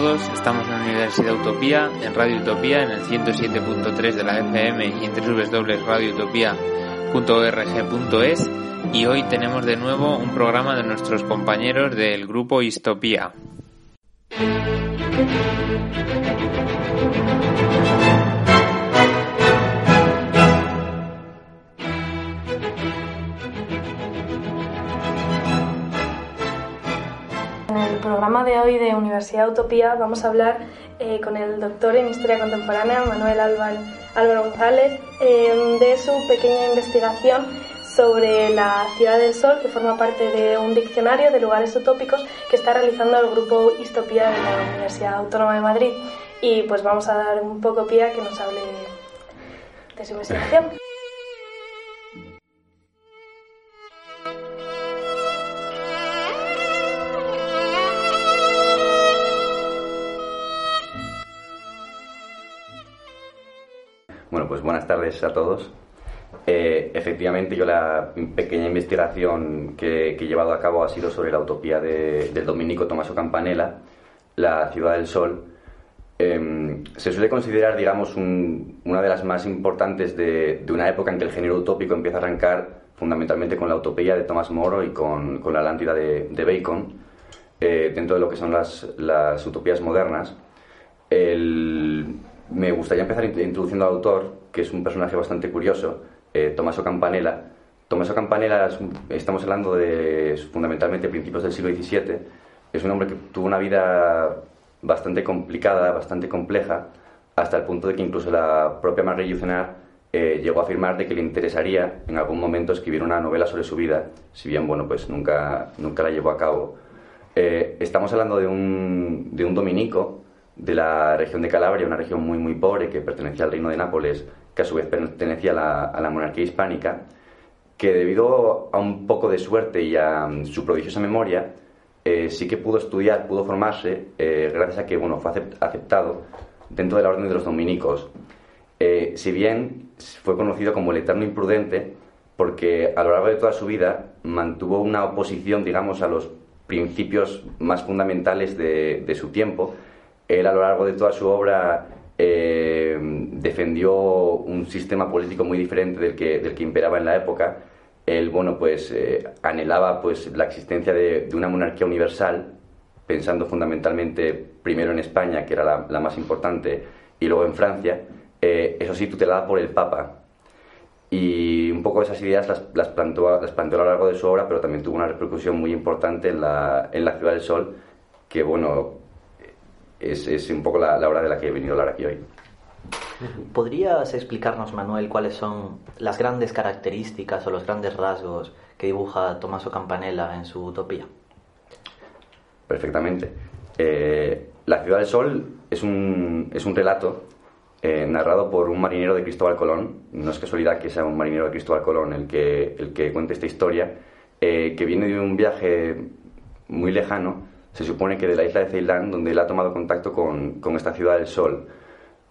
Estamos en la Universidad Utopía, en Radio Utopía, en el 107.3 de la FM y en www.radioutopía.org.es y hoy tenemos de nuevo un programa de nuestros compañeros del grupo Histopía. Programa de hoy de Universidad Utopía vamos a hablar eh, con el doctor en Historia Contemporánea, Manuel Álvaro, González, eh, de su pequeña investigación sobre la Ciudad del Sol, que forma parte de un diccionario de lugares utópicos que está realizando el grupo Histopía de la Universidad Autónoma de Madrid. Y pues vamos a dar un poco pie a que nos hable de su investigación. Buenas tardes a todos. Eh, efectivamente, yo la pequeña investigación que, que he llevado a cabo ha sido sobre la utopía de- del dominico Tommaso Campanella, La ciudad del sol. Eh, se suele considerar, digamos, un- una de las más importantes de, de una época en que el género utópico empieza a arrancar fundamentalmente con la utopía de Thomas More y con, con la Atlántida de, de Bacon, eh, dentro de lo que son las, las utopías modernas. El- me gustaría empezar int- introduciendo al autor, que es un personaje bastante curioso, eh, Tommaso Campanella. Tommaso Campanella, estamos hablando de fundamentalmente principios del siglo XVII, es un hombre que tuvo una vida bastante complicada, bastante compleja, hasta el punto de que incluso la propia Marguerite Yourcenar eh, llegó a afirmar de que le interesaría en algún momento escribir una novela sobre su vida, si bien, bueno, pues nunca, nunca la llevó a cabo. Eh, estamos hablando de un, de un dominico de la región de Calabria, una región muy, muy pobre que pertenecía al reino de Nápoles, que a su vez pertenecía a la, monarquía hispánica, que debido a un poco de suerte y a mm, su prodigiosa memoria, eh, sí que pudo estudiar, pudo formarse, eh, gracias a que bueno, fue acept- aceptado dentro de la orden de los dominicos. Eh, si bien fue conocido como el eterno imprudente, porque a lo largo de toda su vida mantuvo una oposición, digamos, a los principios más fundamentales de su tiempo. Él a lo largo de toda su obra eh, defendió un sistema político muy diferente del que, del que imperaba en la época. Él, bueno, pues eh, anhelaba pues, la existencia de, de una monarquía universal, pensando fundamentalmente primero en España, que era la, la más importante, y luego en Francia, eh, eso sí, tutelada por el Papa. Y un poco esas ideas las, las, planteó, las planteó a lo largo de su obra, pero también tuvo una repercusión muy importante en la, en la Ciudad del Sol, que bueno, es, es un poco la, la obra de la que he venido a hablar aquí hoy. ¿Podrías explicarnos, Manuel, cuáles son las grandes características o los grandes rasgos que dibuja Tommaso Campanella en su utopía? Perfectamente. Eh, la Ciudad del Sol es un, es un relato eh, narrado por un marinero de Cristóbal Colón. No es casualidad que sea un marinero de Cristóbal Colón el que, el que cuente esta historia, eh, que viene de un viaje muy lejano, se supone que de la isla de Ceilán, donde él ha tomado contacto con, con esta Ciudad del Sol.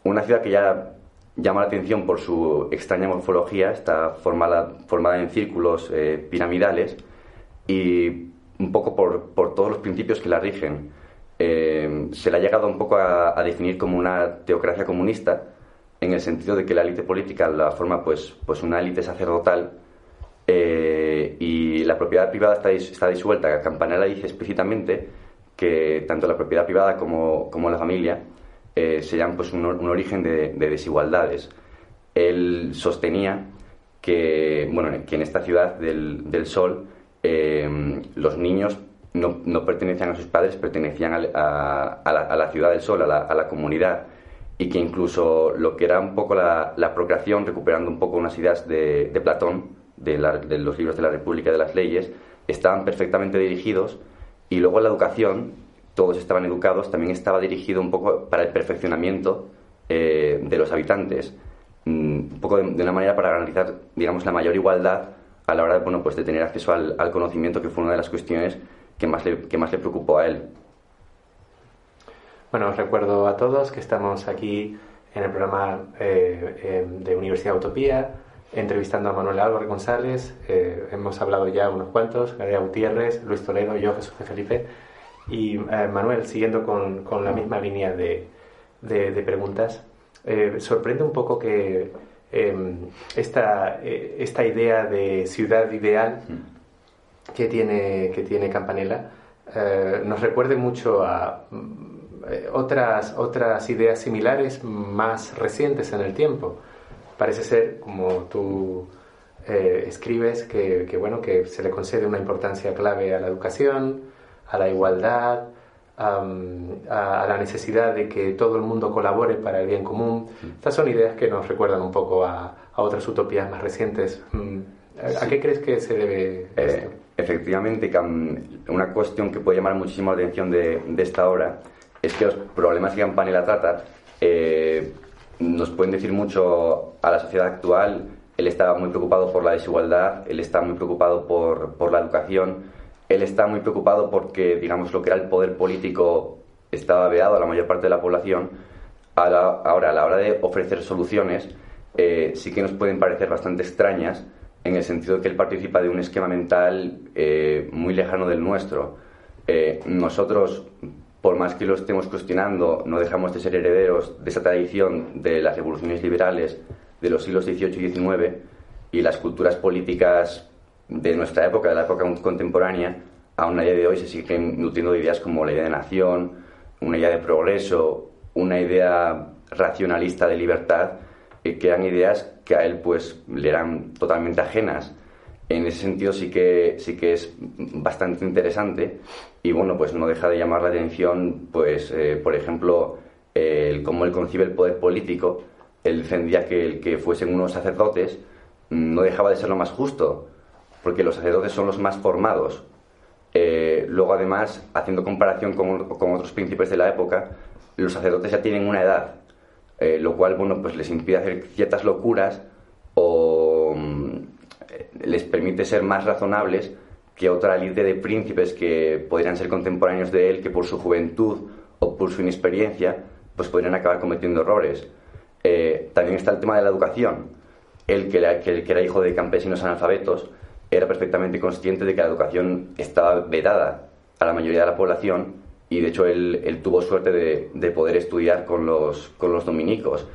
Una ciudad que ya llama la atención por su extraña morfología, está formada, formada en círculos eh, piramidales y un poco por, por todos los principios que la rigen. Eh, se le ha llegado un poco a, a, definir como una teocracia comunista, en el sentido de que la élite política la forma pues, pues una élite sacerdotal eh, y la propiedad privada está, dis, está disuelta. Campanella dice explícitamente que tanto la propiedad privada como, como la familia eh, serían pues, un, origen de, desigualdades. Él sostenía que, bueno, que en esta ciudad del, del Sol eh, los niños no, no, pertenecían a sus padres, pertenecían a, la, ciudad del Sol, a la, comunidad, y que incluso lo que era un poco la, procreación, recuperando un poco unas ideas de, Platón, de, de, los libros de la República de las Leyes, estaban perfectamente dirigidos, y luego la educación, todos estaban educados, también estaba dirigido un poco para el perfeccionamiento eh, de los habitantes, mm, un poco de, una manera para garantizar, digamos, la mayor igualdad a la hora de, bueno, pues de tener acceso al, al conocimiento, que fue una de las cuestiones que más le, que más le preocupó a él. Bueno, os recuerdo a todos que estamos aquí en el programa eh, eh, de Universidad Utopía, entrevistando a Manuel Álvaro González. Eh, hemos hablado ya unos cuantos, Gabriel Gutiérrez, Luis Toledo, yo, Jesús de Felipe. Y Manuel, siguiendo con, con, la misma línea de, de, preguntas, sorprende un poco que esta, esta idea de ciudad ideal que tiene, que tiene Campanella eh, nos recuerde mucho a eh, otras, otras ideas similares más recientes en el tiempo. Parece ser, como tú eh, escribes, que, que, bueno, que se le concede una importancia clave a la educación, a la igualdad, a, la necesidad de que todo el mundo colabore para el bien común. Estas son ideas que nos recuerdan un poco a, a otras utopías más recientes. Mm, ¿A, qué crees que se debe esto? efectivamente, una cuestión que puede llamar muchísimo la atención de, esta obra es que los problemas que Campanella trata eh, nos pueden decir mucho a la sociedad actual. Él estaba muy preocupado por la desigualdad, él está muy preocupado por, por la educación, él está muy preocupado porque, digamos, lo que era el poder político estaba veado a la mayor parte de la población. ahora, a la hora de ofrecer soluciones, eh, sí que nos pueden parecer bastante extrañas en el sentido de que él participa de un esquema mental eh, muy lejano del nuestro. Eh, nosotros, por más que lo estemos cuestionando, no dejamos de ser herederos de esa tradición de las revoluciones liberales de los siglos XVIII y XIX y las culturas políticas de nuestra época, de la época contemporánea, aún a día de hoy se siguen nutriendo de ideas como la idea de nación, una idea de progreso, una idea racionalista de libertad, eh, que eran ideas que a él pues le eran totalmente ajenas. En ese sentido sí que, sí que es bastante interesante y bueno, pues no deja de llamar la atención, pues eh, por ejemplo, cómo él concibe el poder político. Él defendía que el que fuesen unos sacerdotes no dejaba de ser lo más justo, porque los sacerdotes son los más formados. Eh, luego, además, haciendo comparación con, con, otros príncipes de la época, los sacerdotes ya tienen una edad eh, lo cual bueno, pues les impide hacer ciertas locuras o les permite ser más razonables que otra línea de príncipes que podrían ser contemporáneos de él, que por su juventud o por su inexperiencia, pues podrían acabar cometiendo errores. Eh, también está el tema de la educación. Él, que era hijo de campesinos analfabetos, era perfectamente consciente de que la educación estaba vedada a la mayoría de la población y de hecho él, tuvo suerte de, poder estudiar con los dominicos.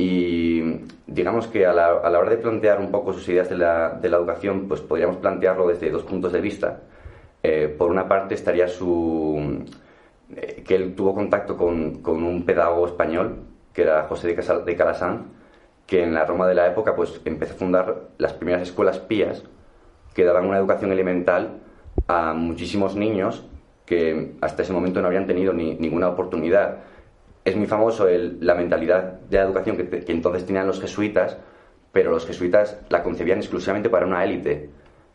Y digamos que a la, a la, hora de plantear un poco sus ideas de la, de la educación, pues podríamos plantearlo desde dos puntos de vista. Eh, por una parte estaría su... Eh, que él tuvo contacto con, con, un pedagogo español, que era José de, Casal, de Calasán, que en la Roma de la época pues empezó a fundar las primeras escuelas pías que daban una educación elemental a muchísimos niños que hasta ese momento no habían tenido ni, ninguna oportunidad. Es muy famoso la mentalidad de la educación que, entonces tenían los jesuitas, pero los jesuitas la concebían exclusivamente para una élite.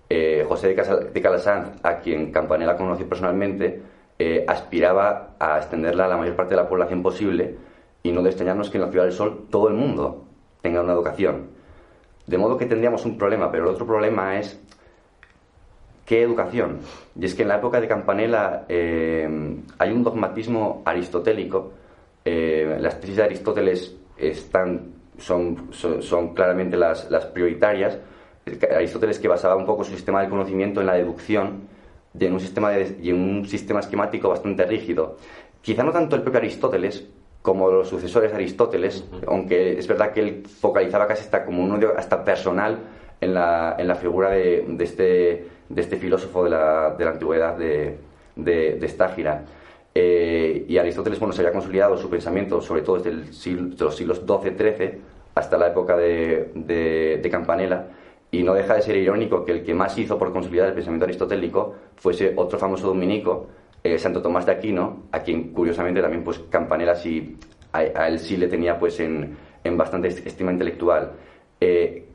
Eh, José de, Casal, Calasanz, a quien Campanella conoció personalmente, eh, aspiraba a extenderla a la mayor parte de la población posible y no de extrañarnos que en la Ciudad del Sol todo el mundo tenga una educación. De modo que tendríamos un problema, pero el otro problema es ¿Qué educación? Y es que en la época de Campanella eh, hay un dogmatismo aristotélico. Eh, las tesis de Aristóteles están, son, son, claramente las, las, prioritarias. Aristóteles que basaba un poco su sistema de conocimiento en la deducción y en un sistema, de, y en un sistema esquemático bastante rígido. Quizá no tanto el propio Aristóteles como los sucesores de Aristóteles, aunque es verdad que él focalizaba casi hasta como un odio hasta personal en la, en la figura de, de este de este filósofo de la, de la antigüedad de, de, Estágira. Eh, y Aristóteles bueno, se había consolidado su pensamiento, sobre todo desde los siglos XII-XIII hasta la época de, Campanella, y no deja de ser irónico que el que más hizo por consolidar el pensamiento aristotélico fuese otro famoso dominico, eh, Santo Tomás de Aquino, a quien curiosamente también pues Campanella sí, a, él sí le tenía pues en, bastante estima intelectual. Eh,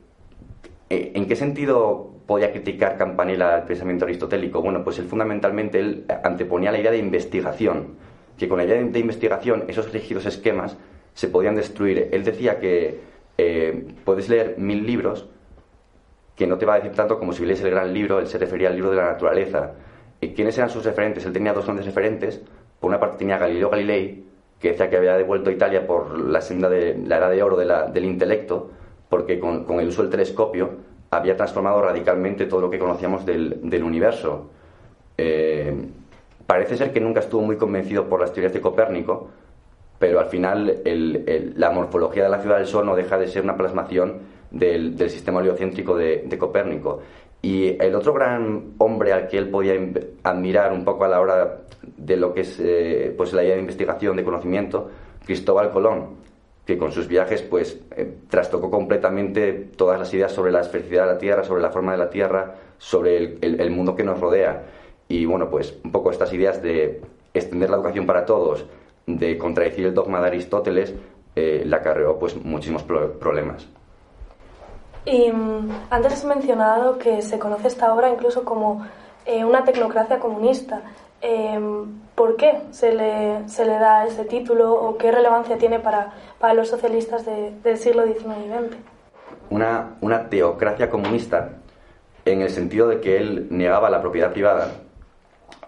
¿En qué sentido podía criticar Campanella el pensamiento aristotélico? Bueno, pues él fundamentalmente él anteponía la idea de investigación, que con la idea de investigación esos rígidos esquemas se podían destruir. Él decía que eh, puedes leer mil libros que no te va a decir tanto como si lees el gran libro, él se refería al libro de la naturaleza. ¿Y quiénes eran sus referentes? Él tenía dos grandes referentes. Por una parte tenía Galileo Galilei, que decía que había devuelto a Italia por la senda de la edad de oro del intelecto, porque con, el uso del telescopio había transformado radicalmente todo lo que conocíamos del, universo. Eh, parece ser que nunca estuvo muy convencido por las teorías de Copérnico, pero al final la morfología de la ciudad del Sol no deja de ser una plasmación del, sistema heliocéntrico de, Copérnico. Y el otro gran hombre al que él podía admirar un poco a la hora de lo que es eh, pues la idea de investigación, de conocimiento, Cristóbal Colón, que con sus viajes pues eh, trastocó completamente todas las ideas sobre la esfericidad de la Tierra, sobre la forma de la Tierra, sobre el, mundo que nos rodea. Y bueno, pues un poco estas ideas de extender la educación para todos, de contradecir el dogma de Aristóteles, eh, le acarreó pues muchísimos problemas. Y mm, antes has mencionado que se conoce esta obra incluso como eh, una tecnocracia comunista. Em, ¿Por qué se le, se le, da ese título o qué relevancia tiene para, para los socialistas del siglo XIX y XX? Una, una teocracia comunista en el sentido de que él negaba la propiedad privada,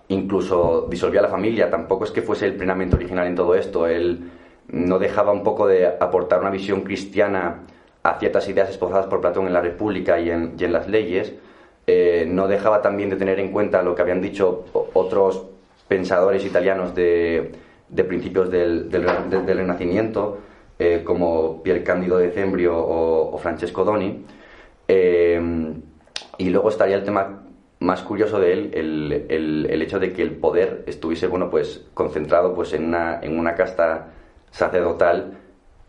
incluso disolvía la familia, tampoco es que fuese el plenamente original en todo esto, él no dejaba un poco de aportar una visión cristiana a ciertas ideas esposadas por Platón en la República y en, y en las leyes, eh, no dejaba también de tener en cuenta lo que habían dicho otros pensadores italianos de, principios del, Renacimiento, eh, como Pier Candido de Cembrio o, Francesco Doni. Eh, y luego estaría el tema más curioso de él, el, hecho de que el poder estuviese bueno, pues, concentrado pues, en, una, en una casta sacerdotal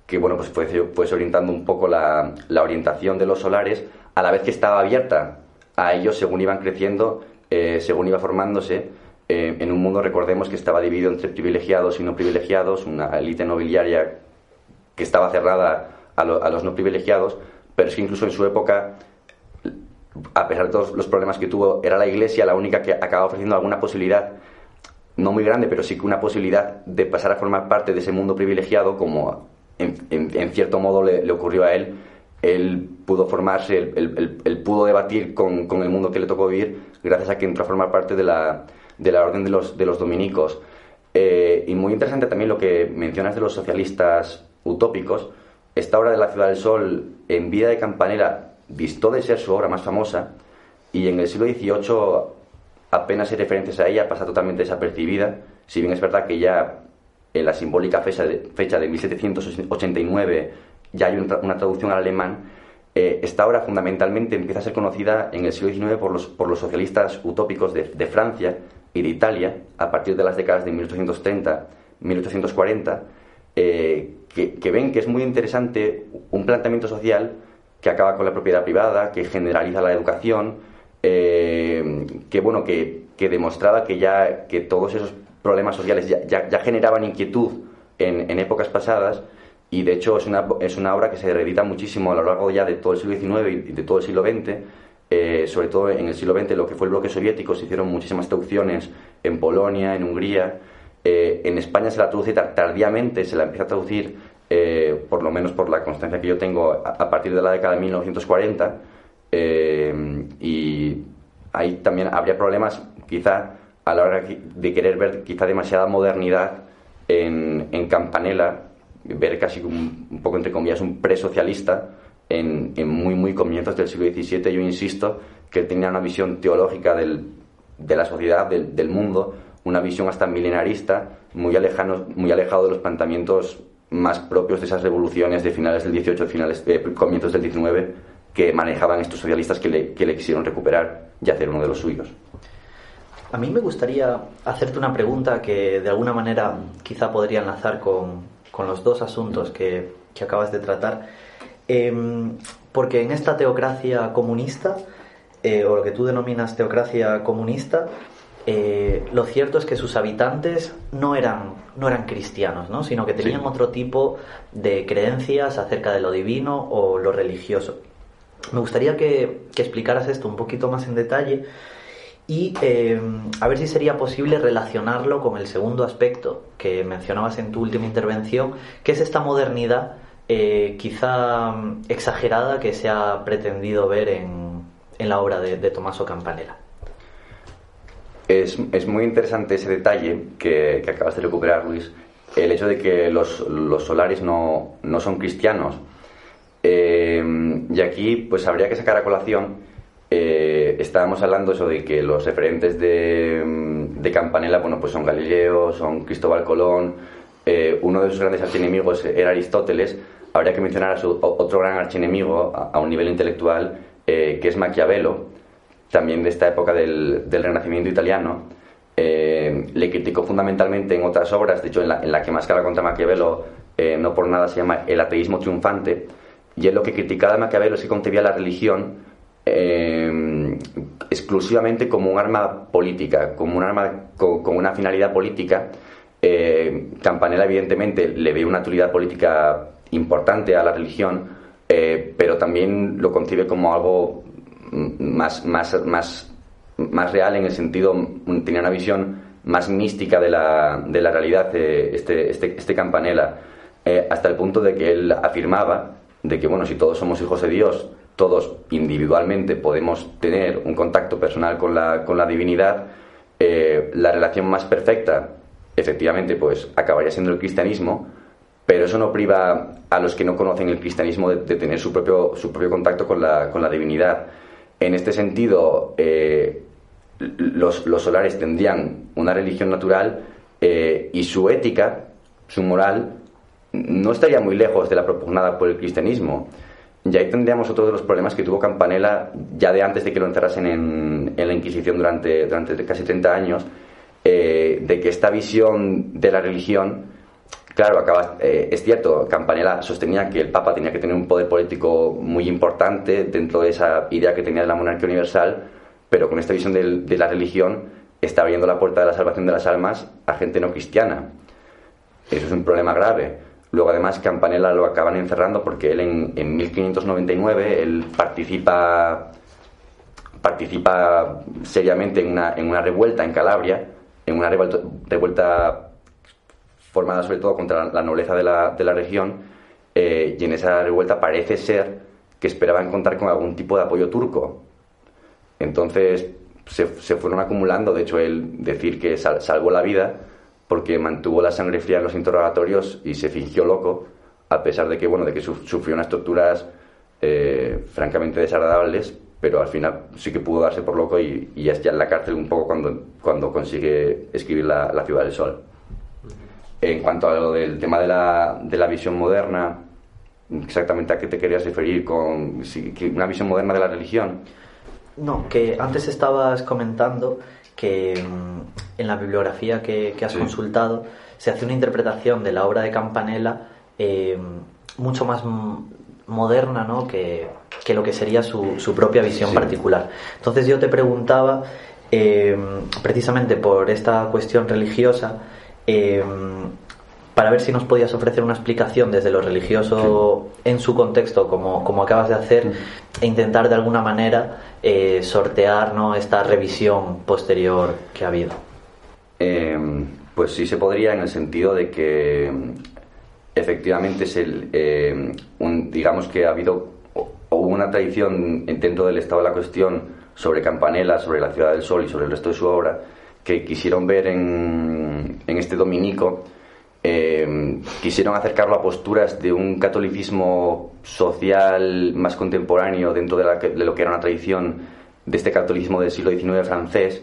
que bueno, pues fue, orientando un poco la, la orientación de los solares, a la vez que estaba abierta a ellos según iban creciendo, eh, según iba formándose, eh, en un mundo, recordemos, que estaba dividido entre privilegiados y no privilegiados, una élite nobiliaria que estaba cerrada a, a, los no privilegiados, pero es que incluso en su época, a pesar de todos los problemas que tuvo, era la Iglesia la única que acababa ofreciendo alguna posibilidad, no muy grande, pero sí que una posibilidad de pasar a formar parte de ese mundo privilegiado, como en, en, cierto modo le, le ocurrió a él él pudo formarse, él, pudo debatir con, el mundo que le tocó vivir gracias a que entró a formar parte de la, de la orden de los, de los dominicos. Eh, y muy interesante también lo que mencionas de los socialistas utópicos. Esta obra de la Ciudad del Sol, en vida de Campanera, visto de ser su obra más famosa y en el siglo XVIII apenas hay referencias a ella, pasa totalmente desapercibida, si bien es verdad que ya en la simbólica fecha de, fecha de 1789 ya hay una traducción al alemán, eh, esta obra fundamentalmente empieza a ser conocida en el siglo XIX por los, por los socialistas utópicos de, Francia y de Italia, a partir de las décadas de 1830, 1840, eh, que, ven que es muy interesante un planteamiento social que acaba con la propiedad privada, que generaliza la educación, eh, que bueno, que, demostraba que ya que todos esos problemas sociales ya, generaban inquietud en, en épocas pasadas y de hecho es una, es una obra que se reedita muchísimo a lo largo ya de todo el siglo XIX y de todo el siglo XX. Eh, sobre todo en el siglo XX, lo que fue el bloque soviético, se hicieron muchísimas traducciones en Polonia, en Hungría. Eh, en España se la traduce tardíamente, se la empieza a traducir, eh, por lo menos por la constancia que yo tengo, a, partir de la década de 1940. y ahí también habría problemas, quizá, a la hora de querer ver quizá demasiada modernidad en, en Campanella, ver casi un, un poco entre comillas un presocialista en, en muy muy comienzos del siglo XVII yo insisto que tenía una visión teológica del, de la sociedad del, del, mundo una visión hasta milenarista muy muy alejado de los planteamientos más propios de esas revoluciones de finales del XVIII finales de comienzos del XIX que manejaban estos socialistas que le, quisieron recuperar y hacer uno de los suyos a mí me gustaría hacerte una pregunta que de alguna manera quizá podría enlazar con, los dos asuntos que, que acabas de tratar. Em, porque en esta teocracia comunista, eh, o lo que tú denominas teocracia comunista, eh, lo cierto es que sus habitantes no eran, no eran cristianos, ¿no? sino que tenían otro tipo de creencias acerca de lo divino o lo religioso. Me gustaría que, que explicaras esto un poquito más en detalle y eh, a ver si sería posible relacionarlo con el segundo aspecto que mencionabas en tu última intervención, que es esta modernidad eh, quizá exagerada que se ha pretendido ver en, en la obra de, de Tommaso Campanella. Es, es, muy interesante ese detalle que, que, acabas de recuperar, Luis, el hecho de que los, los solares no, no, son cristianos. Eh, y aquí pues habría que sacar a colación eh, estábamos hablando eso de que los referentes de, de, Campanella, bueno, pues son Galileo, son Cristóbal Colón, eh, uno de sus grandes archienemigos era Aristóteles, habría que mencionar a su otro gran archienemigo a, un nivel intelectual, eh, que es Maquiavelo, también de esta época del, del Renacimiento italiano. Eh, le criticó fundamentalmente en otras obras, de hecho en la, en la que más cara contra Maquiavelo, eh, no por nada se llama El ateísmo triunfante, y él lo que criticaba de Maquiavelo es que concebía la religión eh, exclusivamente como un arma política, como un arma con, con una finalidad política. Eh, Campanella, evidentemente, le ve una utilidad política importante a la religión, eh, pero también lo concibe como algo más, más, más, más real en el sentido, tenía una visión más mística de la, de la realidad, este, este, este Campanella, eh, hasta el punto de que él afirmaba de que, bueno, si todos somos hijos de Dios, todos individualmente podemos tener un contacto personal con la, con la divinidad, eh, la relación más perfecta, efectivamente, pues acabaría siendo el cristianismo, pero eso no priva a los que no conocen el cristianismo de, de tener su propio, su propio contacto con la, con la divinidad. En este sentido, eh, los, los, solares tendrían una religión natural eh, y su ética, su moral, no estaría muy lejos de la propugnada por el cristianismo. Y ahí tendríamos otro de los problemas que tuvo Campanella ya de antes de que lo encerrasen en, la Inquisición durante, durante casi 30 años, eh, de que esta visión de la religión, claro, acaba, eh, es cierto, Campanella sostenía que el Papa tenía que tener un poder político muy importante dentro de esa idea que tenía de la monarquía universal, pero con esta visión de, la religión está abriendo la puerta de la salvación de las almas a gente no cristiana. Eso es un problema grave. Luego, además, Campanella lo acaban encerrando porque él en, en 1599 él participa, participa seriamente en una, en una revuelta en Calabria, en una revuelta formada sobre todo contra la nobleza de la, de la región, eh, y en esa revuelta parece ser que esperaban contar con algún tipo de apoyo turco. Entonces se, se fueron acumulando, de hecho, él decir que sal, salvó la vida porque mantuvo la sangre fría en los interrogatorios y se fingió loco, a pesar de que, bueno, de que sufrió unas torturas eh, francamente desagradables, pero al final sí que pudo darse por loco y, y ya en la cárcel un poco cuando, cuando consigue escribir la, la, Ciudad del Sol. En cuanto a lo del tema de la, de la visión moderna, exactamente a qué te querías referir con una visión moderna de la religión. No, que antes estabas comentando que mm, en la bibliografía que, que has sí. consultado se hace una interpretación de la obra de Campanella eh, mucho más moderna ¿no? que, que, lo que sería su, su propia visión sí. particular. Entonces yo te preguntaba, eh, precisamente por esta cuestión religiosa, eh, para ver si nos podías ofrecer una explicación desde lo religioso sí. en su contexto, como, como acabas de hacer, e intentar de alguna manera eh, sortear ¿no? esta revisión posterior que ha habido. Eh, pues sí se podría en el sentido de que efectivamente es el, eh, un, digamos que ha habido o hubo una tradición dentro del estado de la cuestión sobre Campanella, sobre la Ciudad del Sol y sobre el resto de su obra que quisieron ver en, en este dominico eh, quisieron acercarlo a posturas de un catolicismo social más contemporáneo dentro de, la, de, lo que era una tradición de este catolicismo del siglo XIX francés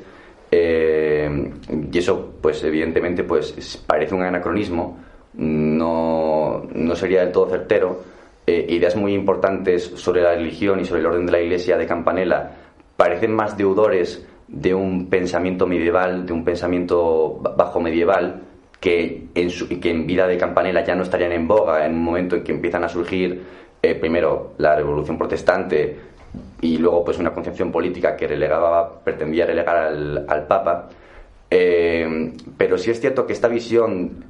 eh, y eso pues evidentemente pues parece un anacronismo no, no sería del todo certero. Eh, ideas muy importantes sobre la religión y sobre el orden de la iglesia de Campanella parecen más deudores de un pensamiento medieval, de un pensamiento bajo medieval, que en, su, que en vida de Campanella ya no estarían en boga en un momento en que empiezan a surgir eh, primero la revolución protestante y luego pues una concepción política que relegaba, pretendía relegar al, al Papa. Eh, pero sí es cierto que esta visión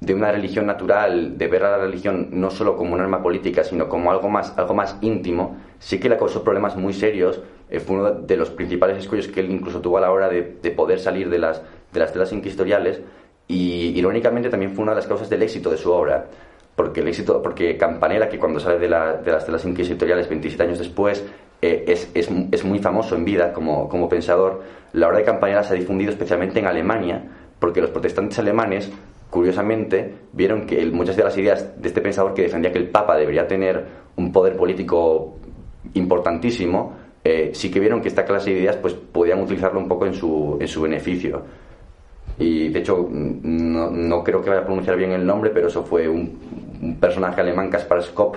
de una religión natural, de ver a la religión no solo como un arma política, sino como algo más, algo más íntimo, sí que le causó problemas muy serios. Eh, fue uno de los principales escollos que él incluso tuvo a la hora de, de poder salir de las, de las telas inquisitoriales y irónicamente también fue una de las causas del éxito de su obra. Porque el éxito, porque Campanella, que cuando sale de, la, de las telas inquisitoriales 27 años después, eh, es, es, es, muy famoso en vida como, como pensador, la obra de Campanella se ha difundido especialmente en Alemania, porque los protestantes alemanes curiosamente, vieron que muchas de las ideas de este pensador que defendía que el Papa debería tener un poder político importantísimo, eh, sí que vieron que esta clase de ideas pues podían utilizarlo un poco en su, en su beneficio. Y de hecho, no, no creo que vaya a pronunciar bien el nombre, pero eso fue un, personaje alemán, Kaspar Skop,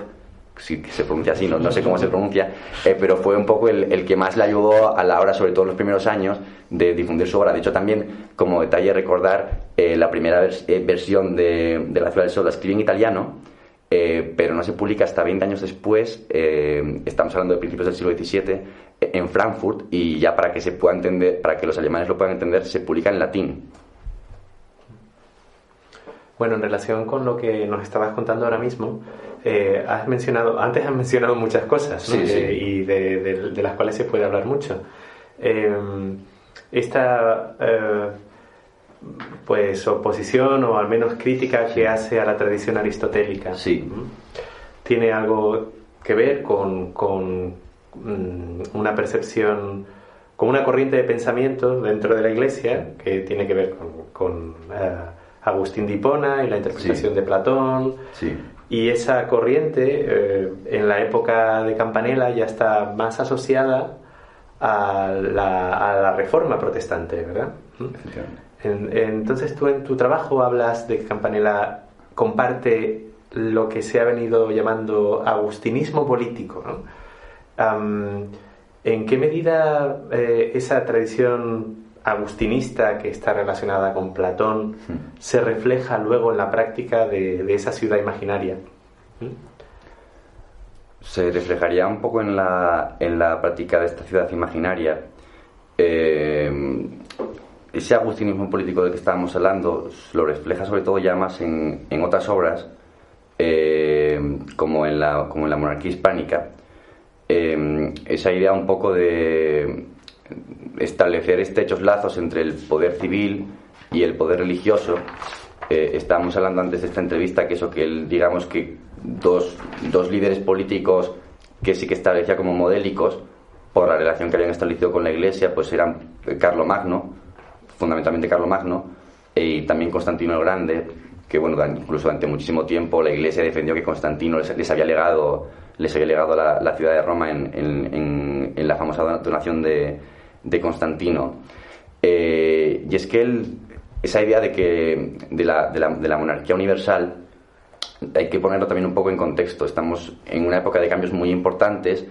si se pronuncia así, no, no sé cómo se pronuncia, eh, pero fue un poco el, el, que más le ayudó a la hora, sobre todo en los primeros años, de difundir su obra. De hecho, también, como detalle, recordar eh, la primera vers versión de, de, La Ciudad del Sol, la en italiano, eh, pero no se publica hasta 20 años después, estamos hablando de principios del siglo XVII, en Frankfurt, y ya para que se pueda entender, para que los alemanes lo puedan entender, se publica en latín. Bueno, en relación con lo que nos estabas contando ahora mismo, eh, has mencionado, antes has mencionado muchas cosas ¿no? sí, sí. Eh, y de, de, de, las cuales se puede hablar mucho. Eh, esta pues oposición o al menos crítica que hace a la tradición aristotélica sí. tiene algo que ver con, con mm, una percepción, con una corriente de pensamiento dentro de la Iglesia que tiene que ver con, con Agustín de Hipona y la interpretación sí. de Platón. Sí. Y esa corriente eh, en la época de Campanella ya está más asociada a la, a la reforma protestante, ¿verdad? En, entonces tú en tu trabajo hablas de que Campanella comparte lo que se ha venido llamando agustinismo político. ¿no? Um, ¿En qué medida eh, esa tradición agustinista que está relacionada con Platón Hmm. se refleja luego en la práctica de, de esa ciudad imaginaria. Se reflejaría un poco en la, en la práctica de esta ciudad imaginaria. Eh, ese agustinismo político del que estábamos hablando lo refleja sobre todo ya más en, en otras obras, eh, como, en la, como en la monarquía hispánica. Eh, esa idea un poco de establecer estrechos lazos entre el poder civil y el poder religioso. Eh, estábamos hablando antes de esta entrevista que eso, que digamos que dos, dos líderes políticos que sí que establecía como modélicos por la relación que habían establecido con la Iglesia, pues eran Carlo Magno, fundamentalmente Carlo Magno, y también Constantino el Grande, que bueno, incluso durante muchísimo tiempo la Iglesia defendió que Constantino les, había legado les había legado la, ciudad de Roma en, en, la famosa donación de, Constantino. Eh, y es que esa idea de que de, la, de la, monarquía universal hay que ponerlo también un poco en contexto. Estamos en una época de cambios muy importantes.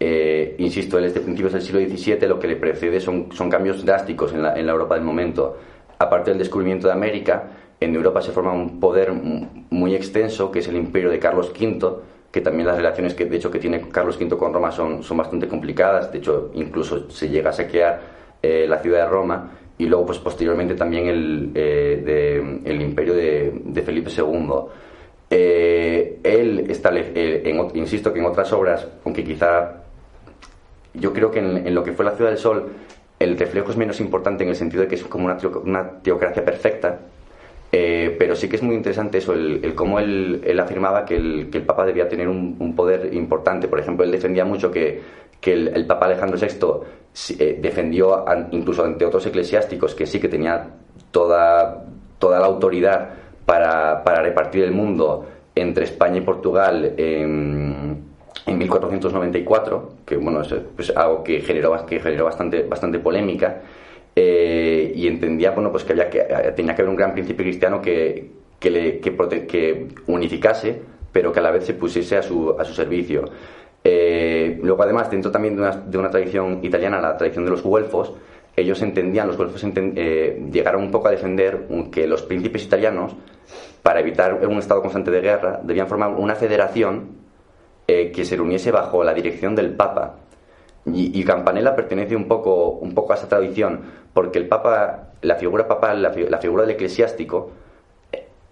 Eh, insisto, él es de principios del siglo XVII, lo que le precede son, son cambios drásticos en la, en la Europa del momento. Aparte del descubrimiento de América, en Europa se forma un poder muy extenso, que es el imperio de Carlos V, que también las relaciones que de hecho que tiene Carlos V con Roma son, son bastante complicadas, de hecho incluso se llega a saquear eh, la ciudad de Roma y luego pues posteriormente también el, eh, de, el imperio de, de Felipe II. Eh, él establece, en, insisto que en otras obras, aunque quizá yo creo que en, lo que fue la Ciudad del Sol el reflejo es menos importante en el sentido de que es como una, teocracia perfecta, eh, pero sí que es muy interesante eso, el, cómo él, afirmaba que el, Papa debía tener un, poder importante. Por ejemplo, él defendía mucho que, el, Papa Alejandro VI eh, defendió an, incluso ante otros eclesiásticos que sí que tenía toda, toda la autoridad para, para repartir el mundo entre España y Portugal en, en 1494, que bueno, es algo que generó, que generó bastante, bastante polémica. Eh, y entendía bueno pues que había que tenía que haber un gran principio cristiano que que, que, unificase pero que a la vez se pusiese a su, a su servicio eh, luego además dentro también de una, de una, tradición italiana la tradición de los güelfos ellos entendían, los golfos eh, llegaron un poco a defender que los príncipes italianos, para evitar un estado constante de guerra, debían formar una federación eh, que se reuniese bajo la dirección del Papa. Y, Campanella pertenece un poco, un poco a esa tradición, porque el Papa, la figura papal, la, figura del eclesiástico,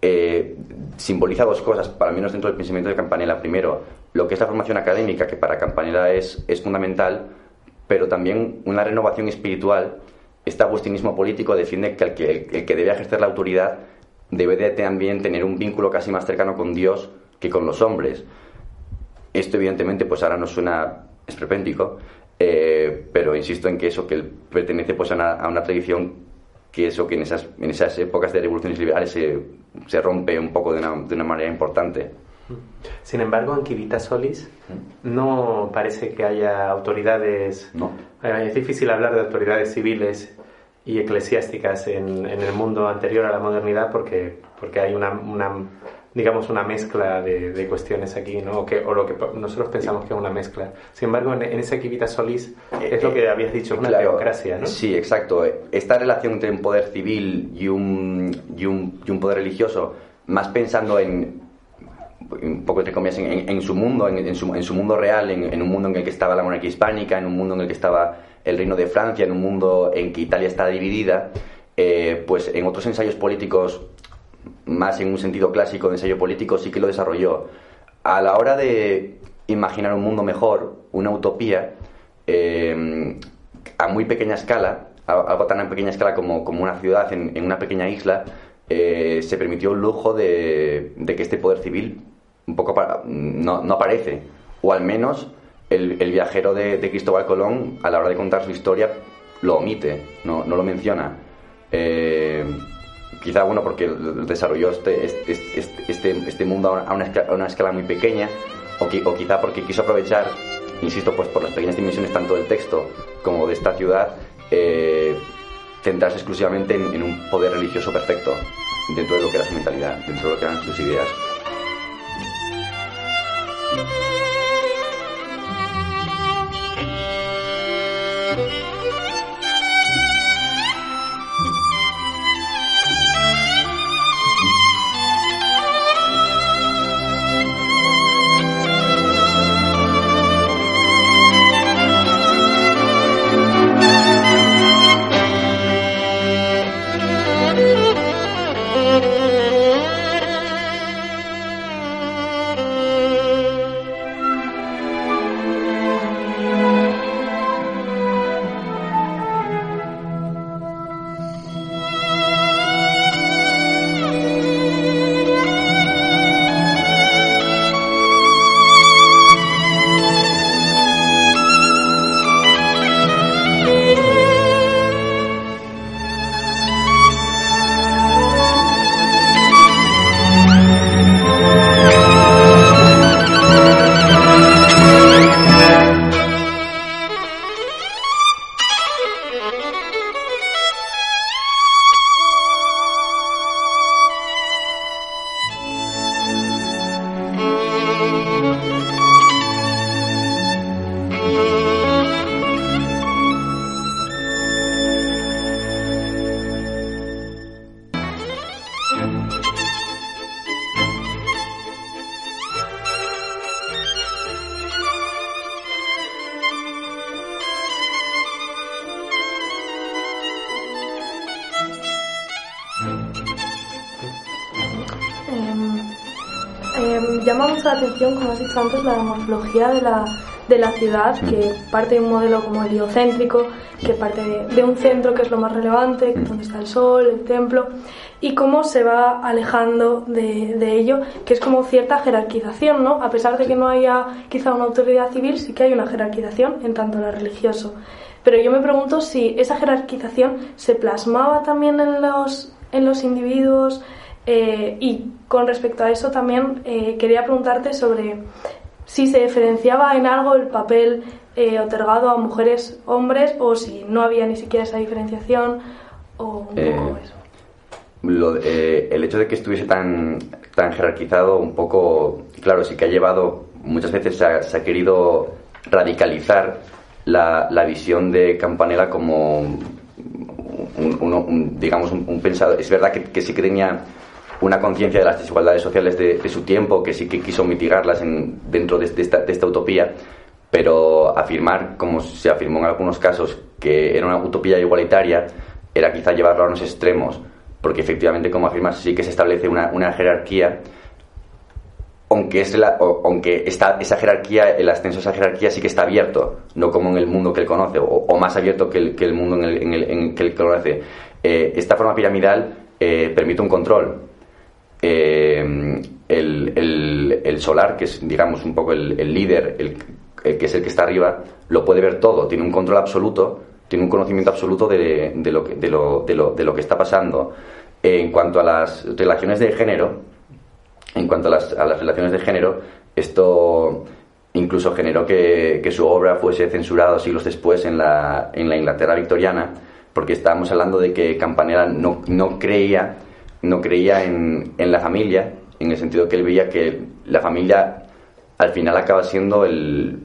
eh, simboliza dos cosas, para menos dentro del pensamiento de Campanella. Primero, lo que es la formación académica, que para Campanella es, es fundamental, pero también una renovación espiritual. Este agustinismo político defiende que el, que que debe ejercer la autoridad debe de también tener un vínculo casi más cercano con Dios que con los hombres. Esto evidentemente pues ahora nos suena esperpéntico, eh, pero insisto en que eso, que él pertenece pues a una, tradición que eso que en esas, en esas épocas de revoluciones liberales se, se rompe un poco de una, de una manera importante. Sin embargo, en Kivita Solis no parece que haya autoridades. No. Eh, es difícil hablar de autoridades civiles y eclesiásticas en, en el mundo anterior a la modernidad porque, porque hay una, una digamos, una mezcla de, de, cuestiones aquí, ¿no? O, que, o lo que nosotros pensamos que es una mezcla. Sin embargo, en, en ese Kivita Solis es lo que habías dicho, una teocracia, ¿no? Sí, exacto. Esta relación entre un poder civil y un, y un, y un poder religioso, más pensando en, un poco entre comillas, en, su mundo, en, su, en, su, mundo real, en, un mundo en el que estaba la monarquía hispánica, en un mundo en el que estaba el reino de Francia, en un mundo en que Italia está dividida, eh, pues en otros ensayos políticos, más en un sentido clásico de ensayo político, sí que lo desarrolló. A la hora de imaginar un mundo mejor, una utopía, eh, a muy pequeña escala, algo tan a pequeña escala como, como una ciudad en, una pequeña isla, eh, se permitió el lujo de, de, que este poder civil un poco no, no aparece, o al menos el, el viajero de, de, Cristóbal Colón, a la hora de contar su historia, lo omite, no, no lo menciona. Eh, quizá, bueno, porque desarrolló este, este, este, este, este mundo a una, a una, escala, muy pequeña, o, quizá porque quiso aprovechar, insisto, pues por las pequeñas dimensiones tanto del texto como de esta ciudad, eh, centrarse exclusivamente en, en un poder religioso perfecto dentro de lo que era su mentalidad, dentro de lo que eran sus ideas. Antes, la morfología de la, de la ciudad, que parte de un modelo como heliocéntrico, que parte de, un centro que es lo más relevante, donde está el sol, el templo, y cómo se va alejando de, de, ello, que es como cierta jerarquización, ¿no? A pesar de que no haya quizá una autoridad civil, sí que hay una jerarquización en tanto la religioso. Pero yo me pregunto si esa jerarquización se plasmaba también en los, en los individuos eh, y con respecto a eso también eh, quería preguntarte sobre si se diferenciaba en algo el papel eh, otorgado a mujeres hombres o si no había ni siquiera esa diferenciación o un poco eso. el hecho de que estuviese tan, tan jerarquizado un poco, claro, sí que ha llevado, muchas veces se ha, querido radicalizar la, la, visión de Campanella como un, digamos, un, pensador. Es verdad que, que, sí que tenía una conciencia de las desigualdades sociales de, su tiempo, que sí que quiso mitigarlas en, dentro de, esta, utopía, pero afirmar, como se afirmó en algunos casos, que era una utopía igualitaria, era quizá llevarlo a unos extremos, porque efectivamente, como afirmas, sí que se establece una, jerarquía aunque, es aunque está, esa jerarquía, el ascenso a esa jerarquía sí que está abierto, no como en el mundo que él conoce, o, más abierto que el, mundo en el, que él conoce. Eh, esta forma piramidal eh, permite un control. Eh, el, el, solar, que es, digamos, un poco el, líder, el, que es el que está arriba, lo puede ver todo, tiene un control absoluto, tiene un conocimiento absoluto de, de, lo, que, de, lo, de, lo, lo que está pasando. en cuanto a las relaciones de género, en cuanto a las, relaciones de género, esto incluso generó que, su obra fuese censurada siglos después en la, en la Inglaterra victoriana, porque estábamos hablando de que Campanella no, no creía, no creía en, en, la familia, en el sentido que él veía que la familia al final acaba siendo el,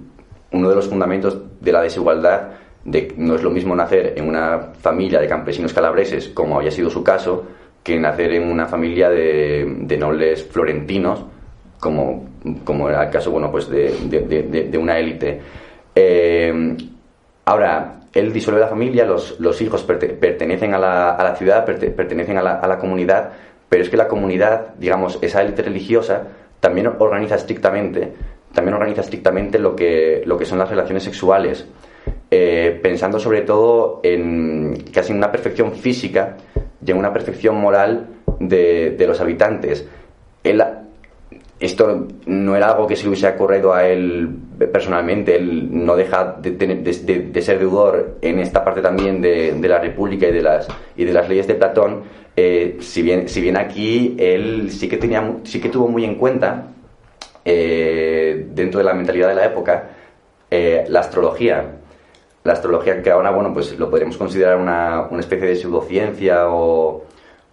uno de los fundamentos de la desigualdad, de no es lo mismo nacer en una familia de campesinos calabreses, como había sido su caso, que nacer en una familia de, de nobles florentinos, como, como, era el caso bueno, pues de, de, una élite. Eh, ahora, él disuelve la familia, los, los hijos pertenecen a la, a la ciudad, pertenecen a la, a la, comunidad, pero es que la comunidad, digamos, esa élite religiosa, también organiza estrictamente, también organiza estrictamente lo que, lo que son las relaciones sexuales, eh, pensando sobre todo en casi en una perfección física y en una perfección moral de, de los habitantes. Él, esto no era algo que se le hubiese ocurrido a él personalmente, él no deja de, ser deudor en esta parte también de, la República y de las, y de las leyes de Platón, eh, si, bien, si bien aquí él sí que, tenía, sí que tuvo muy en cuenta, eh, dentro de la mentalidad de la época, eh, la astrología. La astrología que ahora, bueno, pues lo podríamos considerar una, una especie de pseudociencia o,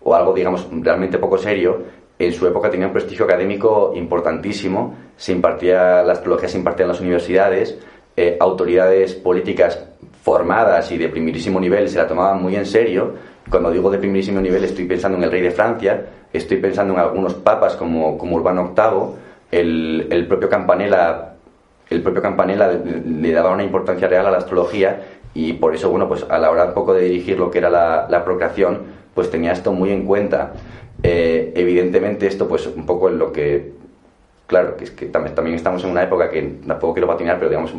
o, algo, digamos, realmente poco serio, en su época tenía un prestigio académico importantísimo, se impartía, la astrología se impartía en las universidades, eh, autoridades políticas formadas y de primerísimo nivel se la tomaban muy en serio. Cuando digo de primerísimo nivel estoy pensando en el rey de Francia, estoy pensando en algunos papas como, como Urbano VIII, el, propio Campanella el propio Campanella le daba una importancia real a la astrología y por eso, bueno, pues a la hora un poco de dirigir lo que era la, procreación, pues tenía esto muy en cuenta. Eh, evidentemente esto, pues un poco en lo que, claro, que es que también, también estamos en una época que tampoco quiero patinar, pero digamos,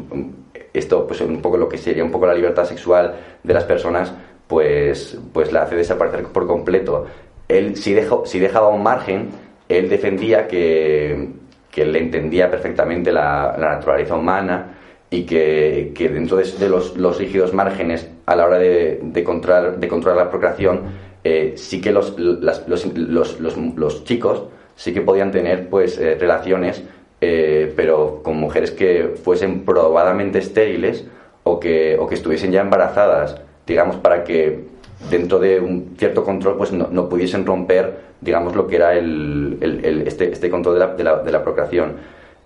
esto, pues un poco lo que sería un poco la libertad sexual de las personas, pues, pues la hace desaparecer por completo. Él, si, dejó, si dejaba un margen, él defendía que, que él entendía perfectamente la, naturaleza humana y que, dentro de, los, rígidos márgenes a la hora de, de, controlar, de controlar la procreación, eh, sí que los, los, chicos sí que podían tener pues eh, relaciones, eh, pero con mujeres que fuesen probadamente estériles o que, o que estuviesen ya embarazadas, digamos, para que dentro de un cierto control pues no, no pudiesen romper digamos, lo que era el, el, este, este, control de la, de la, procreación.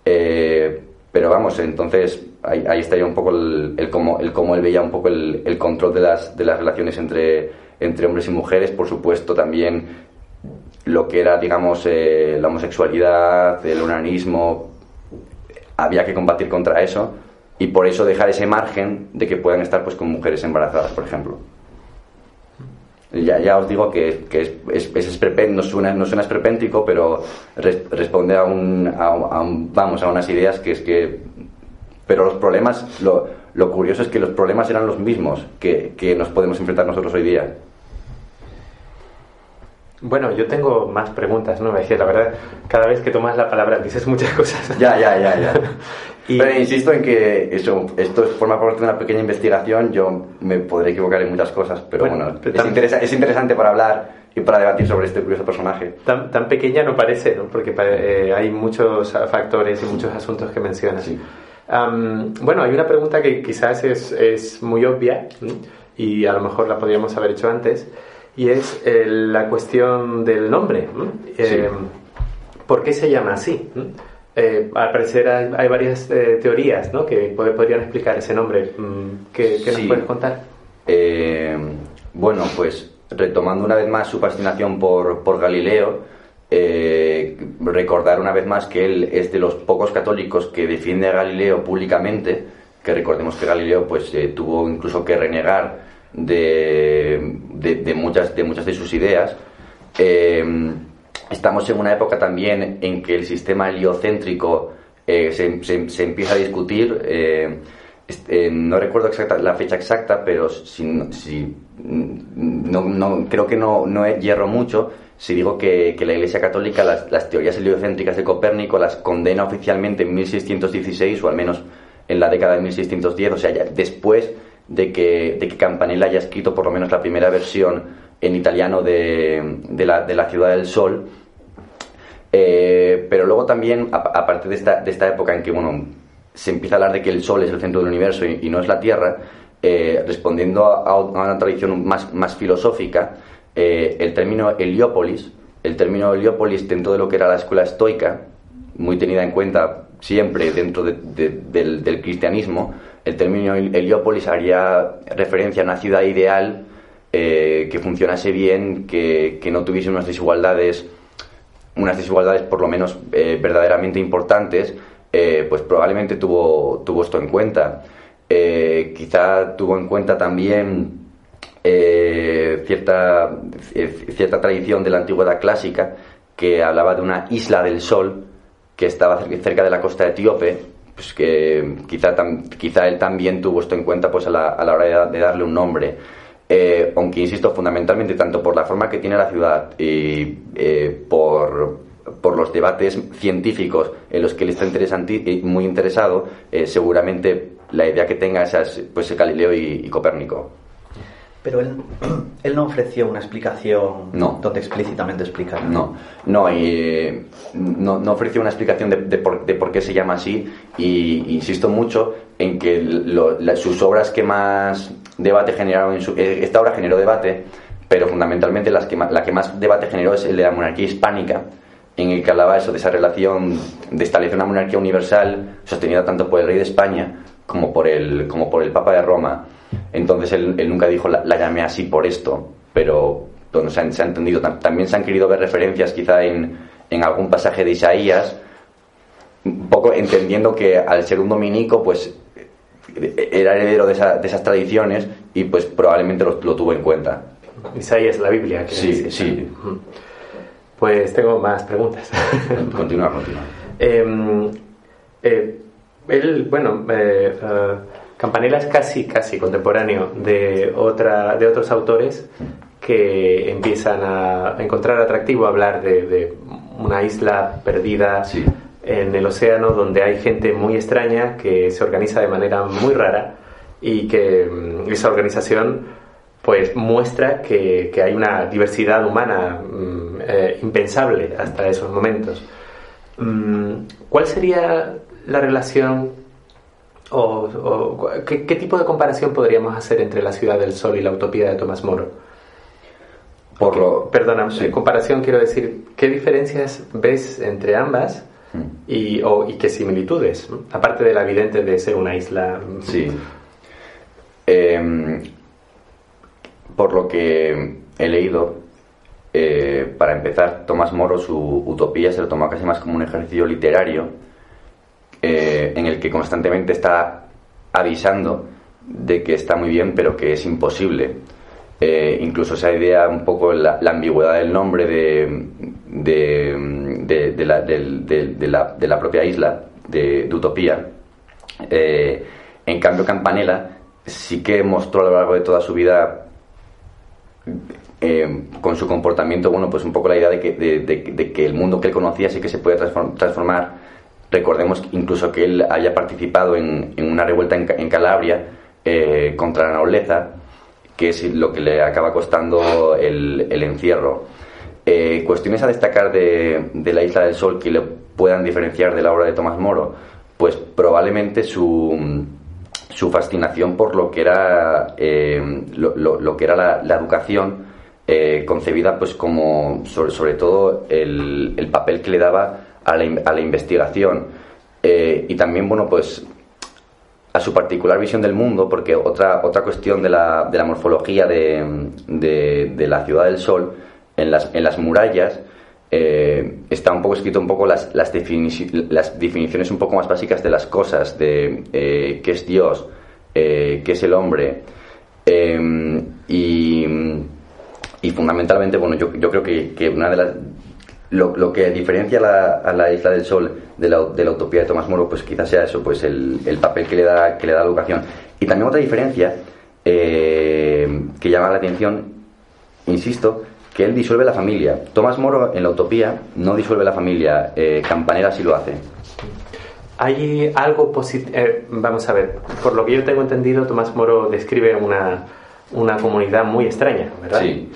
Pero vamos, entonces ahí, ahí estaría un poco el, el, cómo, el cómo él veía un poco el, el control de las, de las relaciones entre, entre hombres y mujeres, por supuesto también lo que era, digamos, eh, la homosexualidad, el onanismo, había que combatir contra eso y por eso dejar ese margen de que puedan estar pues con mujeres embarazadas, por ejemplo. Ya, os digo que, es, es, es no, suena, no suena pero responde a un, a, un, vamos, a unas ideas que es que... Pero los problemas, lo, lo curioso es que los problemas eran los mismos que, que nos podemos enfrentar nosotros hoy día. Bueno, yo tengo más preguntas, ¿no? Es que la verdad, cada vez que tomas la palabra dices muchas cosas. Ya, ya, ya, ya. Pero insisto en que eso, esto forma parte de una pequeña investigación, yo me podré equivocar en muchas cosas, pero bueno, es, es, interesante para hablar y para debatir sobre este curioso personaje. Tan, tan pequeña no parece, ¿no? Porque eh, hay muchos factores y muchos asuntos que mencionas. Sí. bueno, hay una pregunta que quizás es, es muy obvia y a lo mejor la podríamos haber hecho antes y es eh, la cuestión del nombre. Eh, ¿Por qué se llama así? Eh, al parecer hay, varias teorías ¿no? que podrían explicar ese nombre. Mm, ¿Qué, nos puedes contar? Bueno, pues retomando una vez más su fascinación por, por Galileo, eh, recordar una vez más que él es de los pocos católicos que defiende a Galileo públicamente, que recordemos que Galileo pues eh, tuvo incluso que renegar de, de, muchas, de sus ideas. Eh, estamos en una época también en que el sistema heliocéntrico se, se, empieza a discutir. Este, no recuerdo exacta, la fecha exacta, pero si, no, no, creo que no, no hierro mucho si digo que, la Iglesia Católica las, teorías heliocéntricas de Copérnico las condena oficialmente en 1616 o al menos en la década de 1610, o sea, ya después de que, de que Campanella haya escrito por lo menos la primera versión en italiano de, de, la, de la, Ciudad del Sol. Eh, pero luego también, aparte de esta, de esta época en que bueno, se empieza a hablar de que el Sol es el centro del universo y, no es la Tierra, eh, respondiendo a, una tradición más, más filosófica, eh, el término Heliópolis, el término Heliópolis dentro de lo que era la escuela estoica, muy tenida en cuenta siempre dentro del, cristianismo, el término Heliópolis haría referencia a una ciudad ideal eh, que funcionase bien, que, no tuviese unas desigualdades, unas desigualdades por lo menos eh, verdaderamente importantes, pues probablemente tuvo, tuvo esto en cuenta. quizá tuvo en cuenta también eh, cierta, eh, cierta tradición de la antigüedad clásica que hablaba de una isla del sol que estaba cerca de la costa etíope, pues que quizá, quizá él también tuvo esto en cuenta pues a la, hora de, darle un nombre. Eh, aunque insisto, fundamentalmente tanto por la forma que tiene la ciudad y por, por, los debates científicos en los que él está interesante, muy interesado, seguramente la idea que tenga es pues, Galileo y Copérnico. Pero él, él no ofreció una explicación no. donde explícitamente explica. No, no, y, no, no, ofreció una explicación de, de, por, de, por, qué se llama así y insisto mucho en que sus obras que más debate generaron, en su, eh, esta obra generó debate, pero fundamentalmente las que la que más debate generó es el de la monarquía hispánica, en el que hablaba eso de esa relación de establecer una monarquía universal sostenida tanto por el rey de España como por el, como por el Papa de Roma entonces él, nunca dijo la, llamé así por esto, pero bueno, se, ha, entendido. También se han querido ver referencias quizá en, algún pasaje de Isaías, un poco entendiendo que al ser un dominico, pues era heredero de, esas tradiciones y pues probablemente lo, tuvo en cuenta. Isaías, la Biblia. Sí, sí. Pues tengo más preguntas. continúa, continúa. Em, eh, él, bueno, eh, ah, Campanella es casi, casi contemporáneo de, otra, de otros autores que empiezan a encontrar atractivo hablar de, una isla perdida en el océano donde hay gente muy extraña que se organiza de manera muy rara y que mm, esa organización pues muestra que, hay una diversidad humana mm, eh, impensable hasta esos momentos. Mm, ¿Cuál sería la relación o, ¿qué, tipo de comparación podríamos hacer entre la ciudad del sol y la utopía de Tomás Moro? Por lo, Perdona, en comparación quiero decir, ¿qué diferencias ves entre ambas mm. y, y qué similitudes? Aparte de la evidente de ser una isla. Sí. Em, por lo que he leído, eh, para empezar, Tomás Moro su utopía se lo tomó casi más como un ejercicio literario eh, en el que constantemente está avisando de que está muy bien, pero que es imposible. Eh, incluso esa idea, un poco la, ambigüedad del nombre de, de, la, propia isla, de, Utopía. Eh, en cambio, Campanella sí que mostró a lo largo de toda su vida con su comportamiento, bueno, pues un poco la idea de que, de, que el mundo que él conocía sí que se puede transformar Recordemos incluso que él haya participado en, una revuelta en, Calabria eh, contra la nobleza, que es lo que le acaba costando el, encierro. Eh, cuestiones a destacar de, la Isla del Sol que le puedan diferenciar de la obra de Tomás Moro, pues probablemente su, su fascinación por lo que era, eh, lo, que era la, educación concebida pues como sobre, todo el, papel que le daba a la, investigación. Eh, y también, bueno, pues a su particular visión del mundo, porque otra, otra cuestión de la, de la morfología de, de, la ciudad del sol, en las, en las murallas, eh, está un poco escrito un poco las, las, las, definiciones un poco más básicas de las cosas, de eh, qué es Dios, eh, qué es el hombre. y, y, fundamentalmente, bueno, yo, yo creo que, que una de las, lo, que diferencia a la, Isla del Sol de la, de la, utopía de Tomás Moro, pues quizás sea eso, pues el, papel que le da que le da la educación. Y también otra diferencia eh, que llama la atención, insisto, que él disuelve la familia. Tomás Moro en la utopía no disuelve la familia, eh, Campanera sí lo hace. Hay algo positivo, eh, vamos a ver, por lo que yo tengo entendido, Tomás Moro describe una, una comunidad muy extraña, ¿verdad? Sí.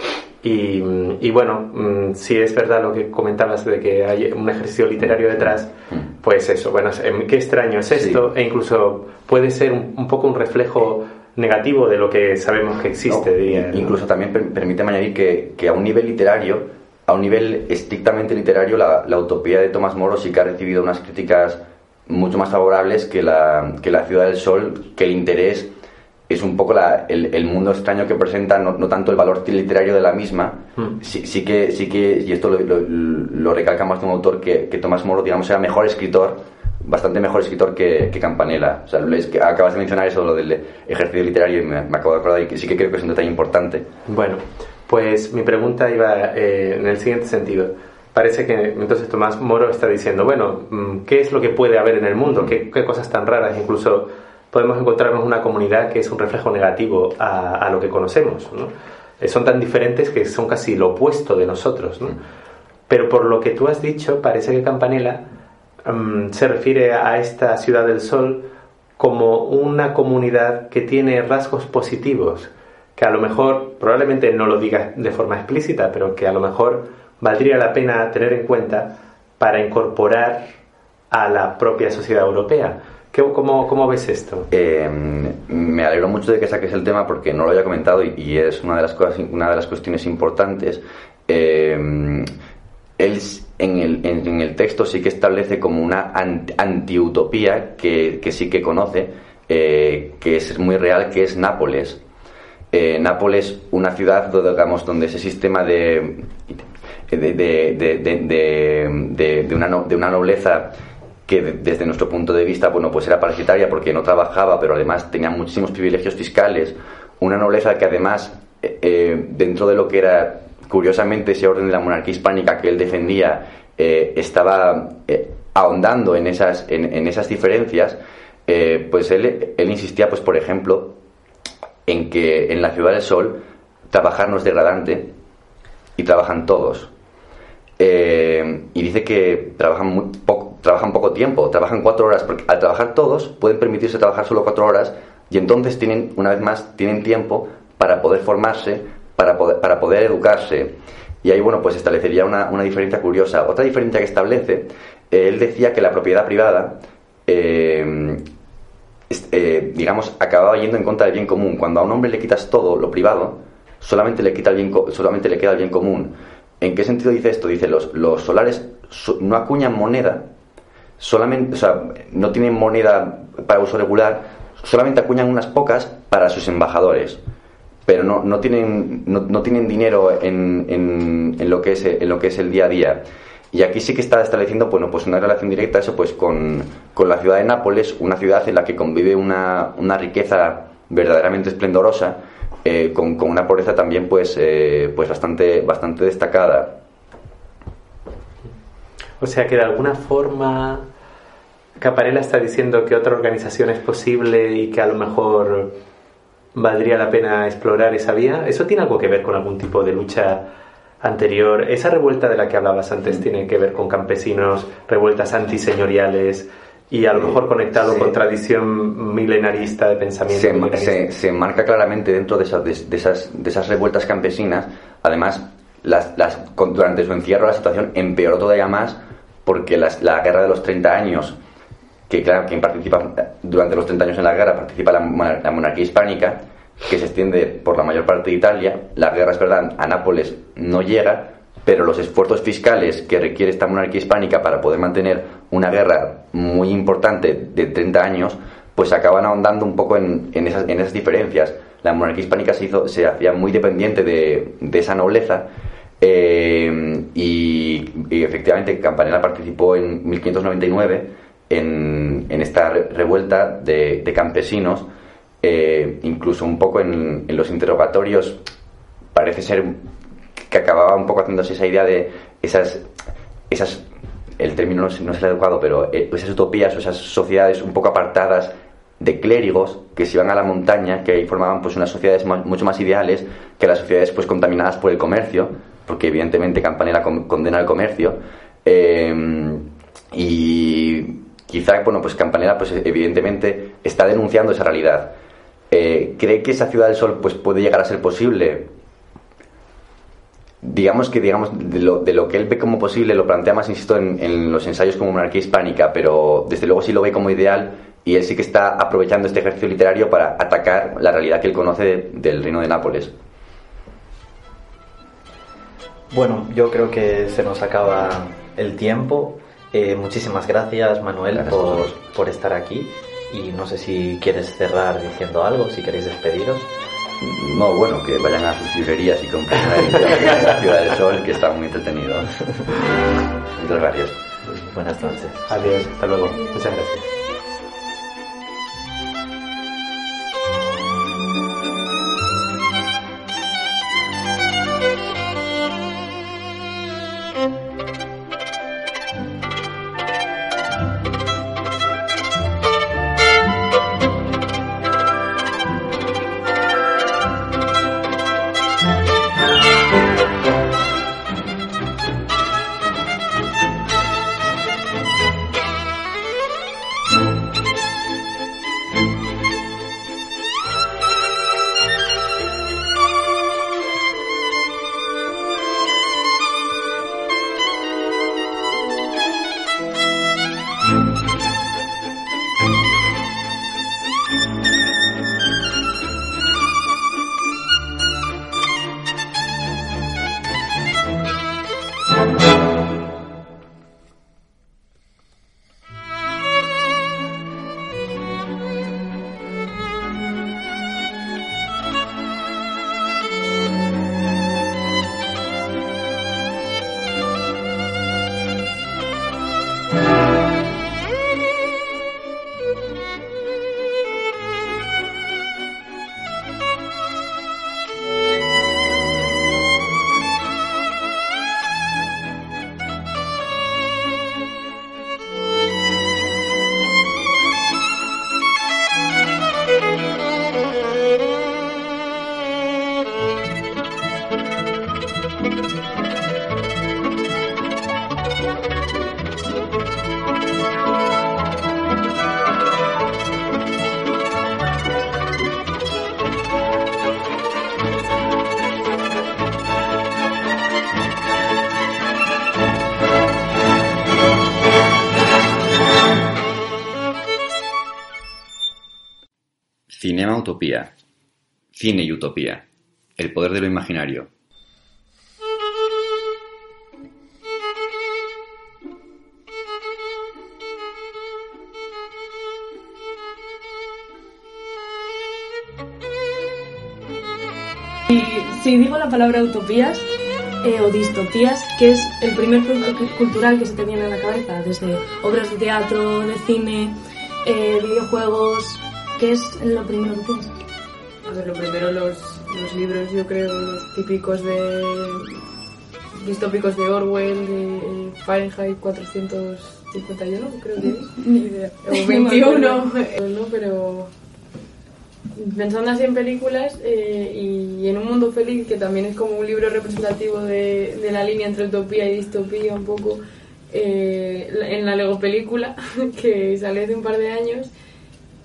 Y, bueno, mm, si es verdad lo que comentabas de que hay un ejercicio literario detrás, mm. pues eso, bueno, em, qué extraño es esto, e incluso puede ser un, poco un reflejo negativo de lo que sabemos que existe. Incluso también permite añadir que, que, a un nivel literario, a un nivel estrictamente literario, la, la, utopía de Tomás Moro sí que ha recibido unas críticas mucho más favorables que la, que la Ciudad del Sol, que el interés es un poco el, mundo extraño que presenta, no, tanto el valor literario de la misma, hmm. sí, que, sí que, y esto lo, recalca más de un autor, que, que, Tomás Moro, digamos, era mejor escritor, bastante mejor escritor que, que Campanella. O sea, que acabas de mencionar eso, lo del ejercicio literario, y me, acabo de acordar, y que sí que creo que es un detalle importante. Bueno, pues mi pregunta iba eh, en el siguiente sentido. Parece que entonces Tomás Moro está diciendo, bueno, mm, ¿qué es lo que puede haber en el mundo? ¿Qué, qué cosas tan raras? Incluso podemos encontrarnos una comunidad que es un reflejo negativo a, lo que conocemos. Eh, son tan diferentes que son casi lo opuesto de nosotros. Pero por lo que tú has dicho, parece que Campanella mm, se refiere a esta ciudad del sol como una comunidad que tiene rasgos positivos, que a lo mejor, probablemente no lo diga de forma explícita, pero que a lo mejor valdría la pena tener en cuenta para incorporar a la propia sociedad europea. ¿Cómo, ves esto? Eh, me alegro mucho de que saques el tema porque no lo había comentado y, es una de las cosas, una de las cuestiones importantes. Eh, él en el, en, el, texto sí que establece como una antiutopía que, que sí que conoce, eh, que es muy real, que es Nápoles. Nápoles, una ciudad digamos, donde ese sistema de, de, de, de, una, de una nobleza que desde nuestro punto de vista, bueno, pues era parasitaria porque no trabajaba, pero además tenía muchísimos privilegios fiscales, una nobleza que además, eh, eh, dentro de lo que era, curiosamente, ese orden de la monarquía hispánica que él defendía, eh, estaba ahondando en esas, en, esas diferencias, pues él, él insistía, pues por ejemplo, en que en la Ciudad del Sol trabajar no es degradante y trabajan todos. y dice que trabajan muy poco trabajan poco tiempo, trabajan cuatro horas, porque al trabajar todos pueden permitirse trabajar solo cuatro horas y entonces tienen, una vez más, tienen tiempo para poder formarse, para poder, para poder educarse. Y ahí, bueno, pues establecería una, una diferencia curiosa. Otra diferencia que establece, eh, él decía que la propiedad privada, eh, eh, digamos, acababa yendo en contra del bien común. Cuando a un hombre le quitas todo lo privado, solamente le, quita el bien, solamente le queda el bien común. ¿En qué sentido dice esto? Dice, los, los solares no acuñan moneda solamente, o sea, no tienen moneda para uso regular, solamente acuñan unas pocas para sus embajadores, pero no, no tienen, no, tienen dinero en, en, lo que es, en lo que es el día a día. Y aquí sí que está estableciendo bueno, pues una relación directa eso pues con, con la ciudad de Nápoles, una ciudad en la que convive una, una riqueza verdaderamente esplendorosa, eh, con, con, una pobreza también pues, eh, pues bastante, bastante destacada. O sea que de alguna forma Caparela está diciendo que otra organización es posible y que a lo mejor valdría la pena explorar esa vía. ¿Eso tiene algo que ver con algún tipo de lucha anterior? Esa revuelta de la que hablabas antes tiene que ver con campesinos, revueltas antiseñoriales y a lo mejor conectado con tradición milenarista de pensamiento. Se, se, marca claramente dentro de esas, de, esas, de esas revueltas campesinas. Además, las, las, durante su encierro la situación empeoró todavía más porque la guerra de los 30 años, que claro, quien participa durante los 30 años en la guerra participa la, monarquía hispánica, que se extiende por la mayor parte de Italia. La guerra, es verdad, a Nápoles no llega, pero los esfuerzos fiscales que requiere esta monarquía hispánica para poder mantener una guerra muy importante de 30 años, pues acaban ahondando un poco en, esas, en esas diferencias. La monarquía hispánica se, hizo, se hacía muy dependiente de, de esa nobleza eh, y, efectivamente Campanella participó en 1599 en, esta revuelta de, campesinos, eh, incluso un poco en, los interrogatorios. Parece ser que acababa un poco haciéndose esa idea de esas, esas el término no, no es el adecuado, pero eh, esas utopías o esas sociedades un poco apartadas de clérigos que se iban a la montaña, que ahí formaban pues unas sociedades más, mucho más ideales que las sociedades pues contaminadas por el comercio, porque evidentemente Campanella condena el comercio. Eh, y quizá, bueno, pues Campanella pues evidentemente está denunciando esa realidad. Eh, ¿Cree que esa ciudad del sol pues puede llegar a ser posible? digamos que digamos de lo, que él ve como posible lo plantea más insisto en, los ensayos como monarquía hispánica pero desde luego sí lo ve como ideal y él sí que está aprovechando este ejercicio literario para atacar la realidad que él conoce de, del reino de Nápoles bueno yo creo que se nos acaba el tiempo eh, muchísimas gracias Manuel gracias por, por estar aquí y no sé si quieres cerrar diciendo algo si queréis despediros no, bueno, que vayan a sus librerías y compren la Ciudad del Sol, que está muy entretenido. Muchas gracias. Buenas noches. Adiós, hasta luego. Muchas gracias. Cine y Utopía. El poder de lo imaginario. Si, si digo la palabra utopías eh, o distopías, que es el primer producto cultural que se te viene a la cabeza, desde obras de teatro, de cine, eh, videojuegos, ¿Qué es lo primero que? A ver, lo primero los, los libros, yo creo, los típicos de distópicos de Orwell, de Fahrenheit 451, creo que es. Ni idea. O 21, ¿no? Pero pensando así en películas eh, y en un mundo feliz, que también es como un libro representativo de, de la línea entre utopía y distopía un poco, eh, en la Lego película, que sale hace un par de años,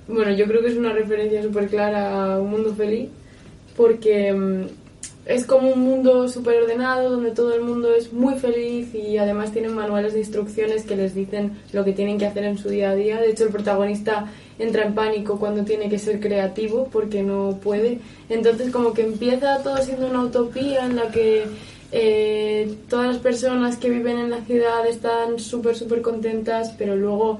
bueno, yo creo que es una referencia súper clara a un mundo feliz, porque mm, es como un mundo súper ordenado, donde todo el mundo es muy feliz y además tienen manuales de instrucciones que les dicen lo que tienen que hacer en su día a día. De hecho, el protagonista entra en pánico cuando tiene que ser creativo porque no puede. Entonces, como que empieza todo siendo una utopía en la que eh, todas las personas que viven en la ciudad están súper, súper contentas, pero luego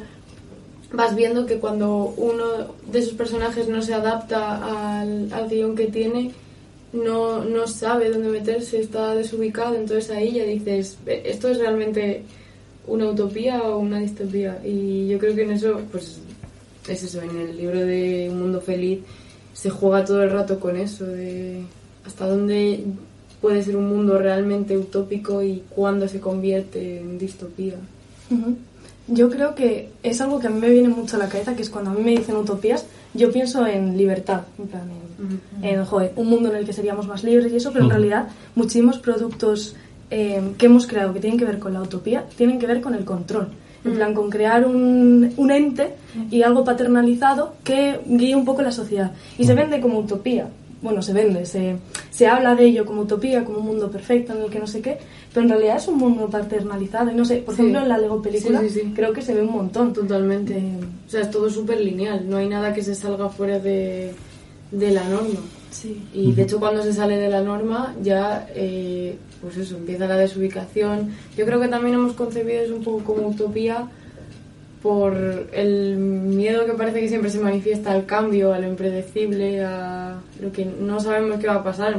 vas viendo que cuando uno de esos personajes no se adapta al, al guion que tiene, no, no sabe dónde meterse, está desubicado, entonces ahí ya dices, "Eh, esto es realmente una utopía o una distopía. Y yo creo que en eso, pues es eso, en el libro de Un Mundo Feliz se juega todo el rato con eso, de hasta dónde puede ser un mundo realmente utópico y cuándo se convierte en distopía. Yo creo que es algo que a mí me viene mucho a la cabeza, que es cuando a mí me dicen utopías, yo pienso en libertad, en plan, en, en, joder, un mundo en el que seríamos más libres y eso, pero en realidad muchísimos productos eh, que hemos creado que tienen que ver con la utopía tienen que ver con el control. En plan, con crear un, un ente y algo paternalizado que guíe un poco la sociedad. Y se vende como utopía. Bueno, se vende, se, se habla de ello como utopía, como un mundo perfecto en el que no sé qué, pero en realidad es un mundo paternalizado. Y no sé, por Sí. ejemplo, en la Lego película Sí, sí, sí. creo que se ve un montón. Totalmente. Eh, O sea, es todo súper lineal, no hay nada que se salga fuera de, de la norma. Sí. Y de hecho cuando se sale de la norma ya, eh, pues eso, empieza la desubicación. Yo creo que también hemos concebido eso un poco como utopía por el miedo que parece que siempre se manifiesta al cambio, a lo impredecible, a lo que no sabemos qué va a pasar.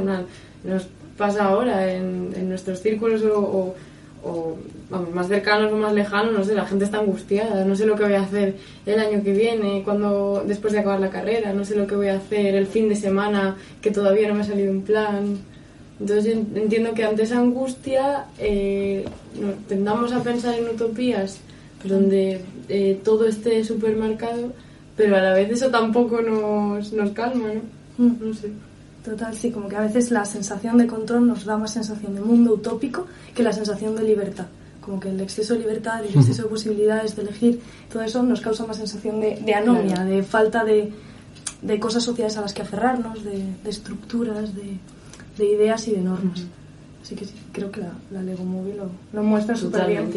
Nos pasa ahora en, nuestros círculos o, vamos, más cercanos o más lejanos, no sé, la gente está angustiada, no sé lo que voy a hacer el año que viene, cuando después de acabar la carrera, no sé lo que voy a hacer el fin de semana, que todavía no me ha salido un plan. Entonces entiendo que ante esa angustia eh, tendamos a pensar en utopías donde eh, todo esté supermercado, pero a la vez eso tampoco nos, nos calma, ¿no? Mm. No sé. Total, sí, como que a veces la sensación de control nos da más sensación de mundo utópico que la sensación de libertad. Como que el exceso de libertad el exceso de posibilidades de elegir, todo eso nos causa más sensación de, de anomia, Claro. de falta de, de cosas sociales a las que aferrarnos, de, de estructuras, de, de ideas y de normas. Así que sí, creo que la, la Lego Movie lo, lo muestra súper bien.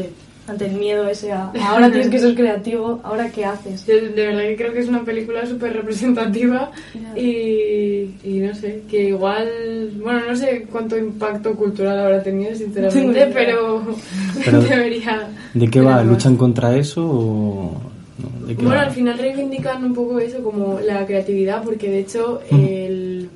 Ante el miedo ese a ahora tienes que ser creativo, ahora qué haces. Yo de verdad que creo que es una película súper representativa y, y no sé, que igual, bueno, no sé cuánto impacto cultural habrá tenido, sinceramente, pero, Pero, debería... ¿De qué va? ¿Luchan contra eso o...? no? ¿De qué Bueno, va? al final reivindican un poco eso, como la creatividad, porque de hecho el...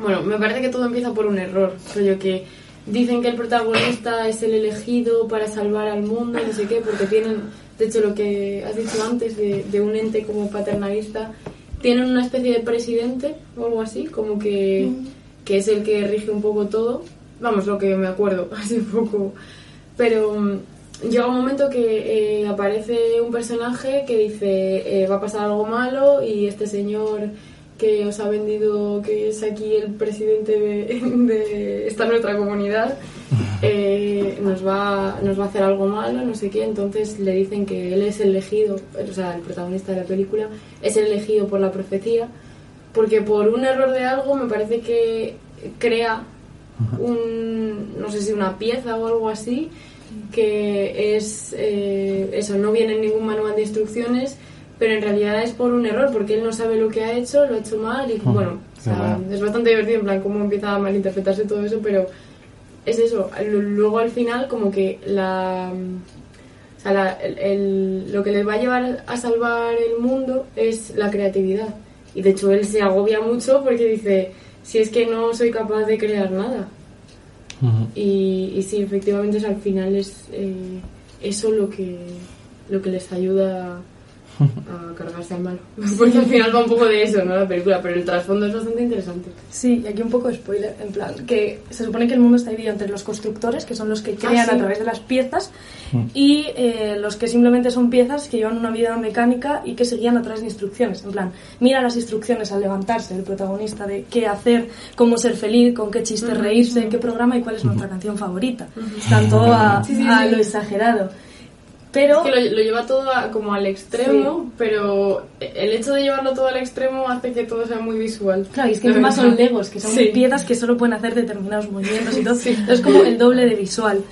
Bueno, me parece que todo empieza por un error, rollo que dicen que el protagonista es el elegido para salvar al mundo, no sé qué, porque tienen, de hecho lo que has dicho antes de, de un ente como paternalista, tienen una especie de presidente o algo así, como que, que es el que rige un poco todo, vamos, lo que me acuerdo, un poco, pero mm, llega un momento que eh, aparece un personaje que dice eh, va a pasar algo malo y este señor que os ha vendido que es aquí el presidente de, de esta nuestra comunidad eh, nos va nos va a hacer algo malo no sé qué. Entonces le dicen que él es el elegido o sea el protagonista de la película es el elegido por la profecía porque por un error de algo me parece que crea un no sé si una pieza o algo así que es eh, eso no viene en ningún manual de instrucciones pero en realidad es por un error porque él no sabe lo que ha hecho lo ha hecho mal y bueno o sea, es bastante divertido en plan cómo empieza a malinterpretarse todo eso pero es eso luego al final como que la o sea, la- el- el- lo que les va a llevar a salvar el mundo es la creatividad. Y de hecho él se agobia mucho porque dice si es que no soy capaz de crear nada y, y sí, efectivamente es, al final es eh, eso lo que, lo que les ayuda a cargarse al malo. Porque al final va un poco de eso, ¿no? La película, pero el trasfondo es bastante interesante. Sí, y aquí un poco de spoiler, en plan, que se supone que el mundo está dividido entre los constructores, que son los que crean Ah, sí. a través de las piezas, y eh, los que simplemente son piezas que llevan una vida mecánica y que se guían a través de instrucciones. En plan, mira las instrucciones al levantarse el protagonista de qué hacer, cómo ser feliz, con qué chiste reírse, qué programa y cuál es nuestra canción favorita. Están todo a, Sí, sí, a sí. lo exagerado. Pero... Es que lo, lo lleva todo a- como al extremo, pero el hecho de llevarlo todo al extremo hace que todo sea muy visual. Claro, y es que verdad. son legos, que son Sí. piezas que solo pueden hacer determinados movimientos y todo. Sí. Es como el doble de visual.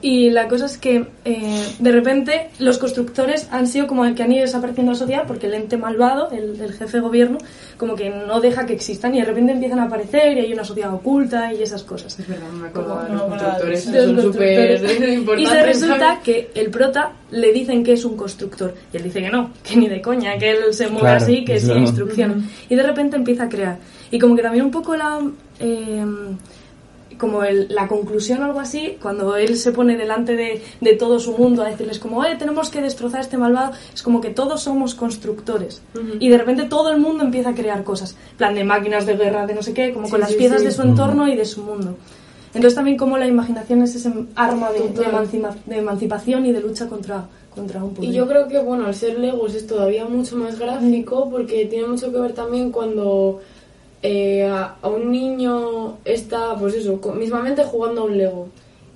Y la cosa es que eh, de repente los constructores han sido como que han ido desapareciendo de la sociedad porque el ente malvado, el, el jefe de gobierno, como que no deja que existan y de repente empiezan a aparecer y hay una sociedad oculta y esas cosas. Es verdad, no me acuerdo Como- de los no, constructores, de los son súper importantes. Y se resulta ¿sabes? que el prota le dicen que es un constructor. Y él dice que no, que ni de coña, que él se mueve Claro, así, que sin instrucciones. Y de repente empieza a crear. Y como que también un poco la... eh, como el- la conclusión o algo así, cuando él se pone delante de, de todo su mundo a decirles como, eh, tenemos que destrozar a este malvado, es como que todos somos constructores. Y de repente todo el mundo empieza a crear cosas. En plan de máquinas de guerra, de no sé qué, como con Sí, las sí, piezas sí. de su entorno y de su mundo. Entonces también como la imaginación es ese arma de, de Total. emancipa- de emancipación y de lucha contra, contra un poder. Y yo creo que, bueno, al ser Legos es todavía mucho más gráfico porque tiene mucho que ver también cuando eh, a, a un niño está, pues eso, mismamente jugando a un Lego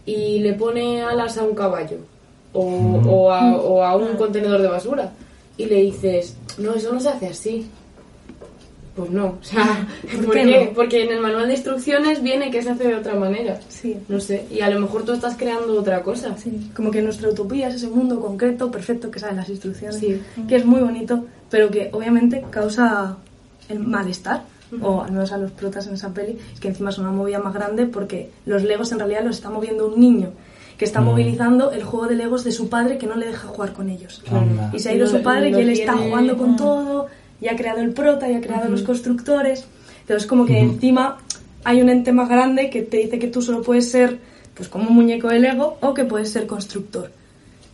y le pone alas a un caballo o, o a, o a un contenedor de basura y le dices, no, eso no se hace así. Pues no, o sea, ¿Por ¿por qué qué? no? Porque en el manual de instrucciones viene que se hace de otra manera. Sí. No sé, y a lo mejor tú estás creando otra cosa. Sí, como que nuestra utopía es ese mundo concreto, perfecto, que sabe las instrucciones, Sí. que es muy bonito, pero que obviamente causa el malestar, o al menos a los protas en esa peli, es que encima es una movida más grande porque los legos en realidad los está moviendo un niño, que está movilizando el juego de legos de su padre que no le deja jugar con ellos. Anda. Y se ha ido su padre y él está jugando con todo, y ha creado el prota, y ha creado los constructores. Entonces, como que encima hay un ente más grande que te dice que tú solo puedes ser pues como un muñeco de Lego o que puedes ser constructor.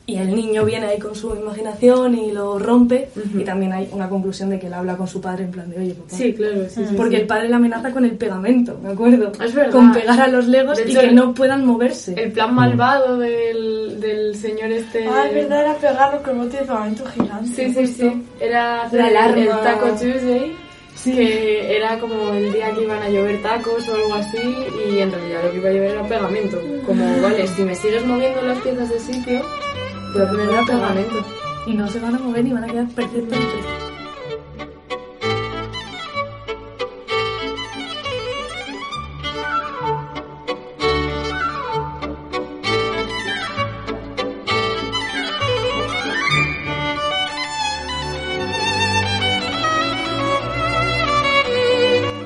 Y el niño viene ahí con su imaginación y lo rompe. Y también hay una conclusión de que él habla con su padre en plan de, oye, papá. Sí, claro, sí, sí, Porque sí. el padre le amenaza con el pegamento, ¿me acuerdo? Es verdad. Con pegar a los legos De y hecho, que el- no puedan moverse. El plan malvado del, del señor este. Ah, es verdad, era pegarlo con bote de pegamento gigante. Sí, sí, sí. Era hacer La el- alarma. el Taco Tuesday, que era como el día que iban a llover tacos o algo así, y en realidad lo que iba a llover era pegamento. Como, vale, si me sigues moviendo las piezas de sitio, voy a poner un pegamento. Y no se van a mover y van a quedar perfectamente.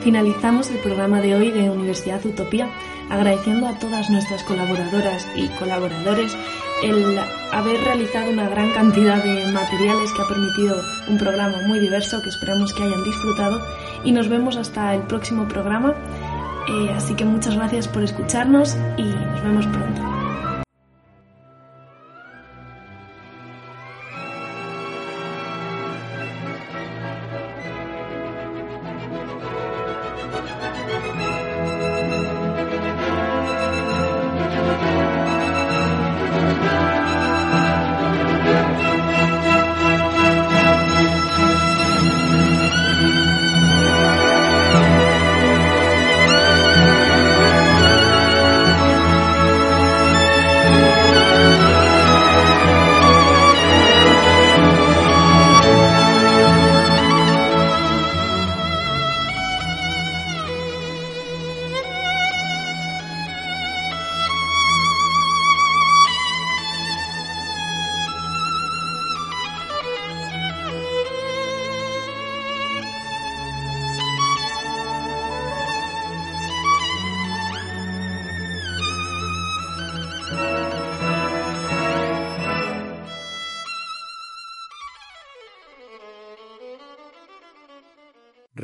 Finalizamos el programa de hoy de Universidad Utopía agradeciendo a todas nuestras colaboradoras y colaboradores el haber realizado una gran cantidad de materiales que ha permitido un programa muy diverso que esperamos que hayan disfrutado y nos vemos hasta el próximo programa. Eh, así que muchas gracias por escucharnos y nos vemos pronto.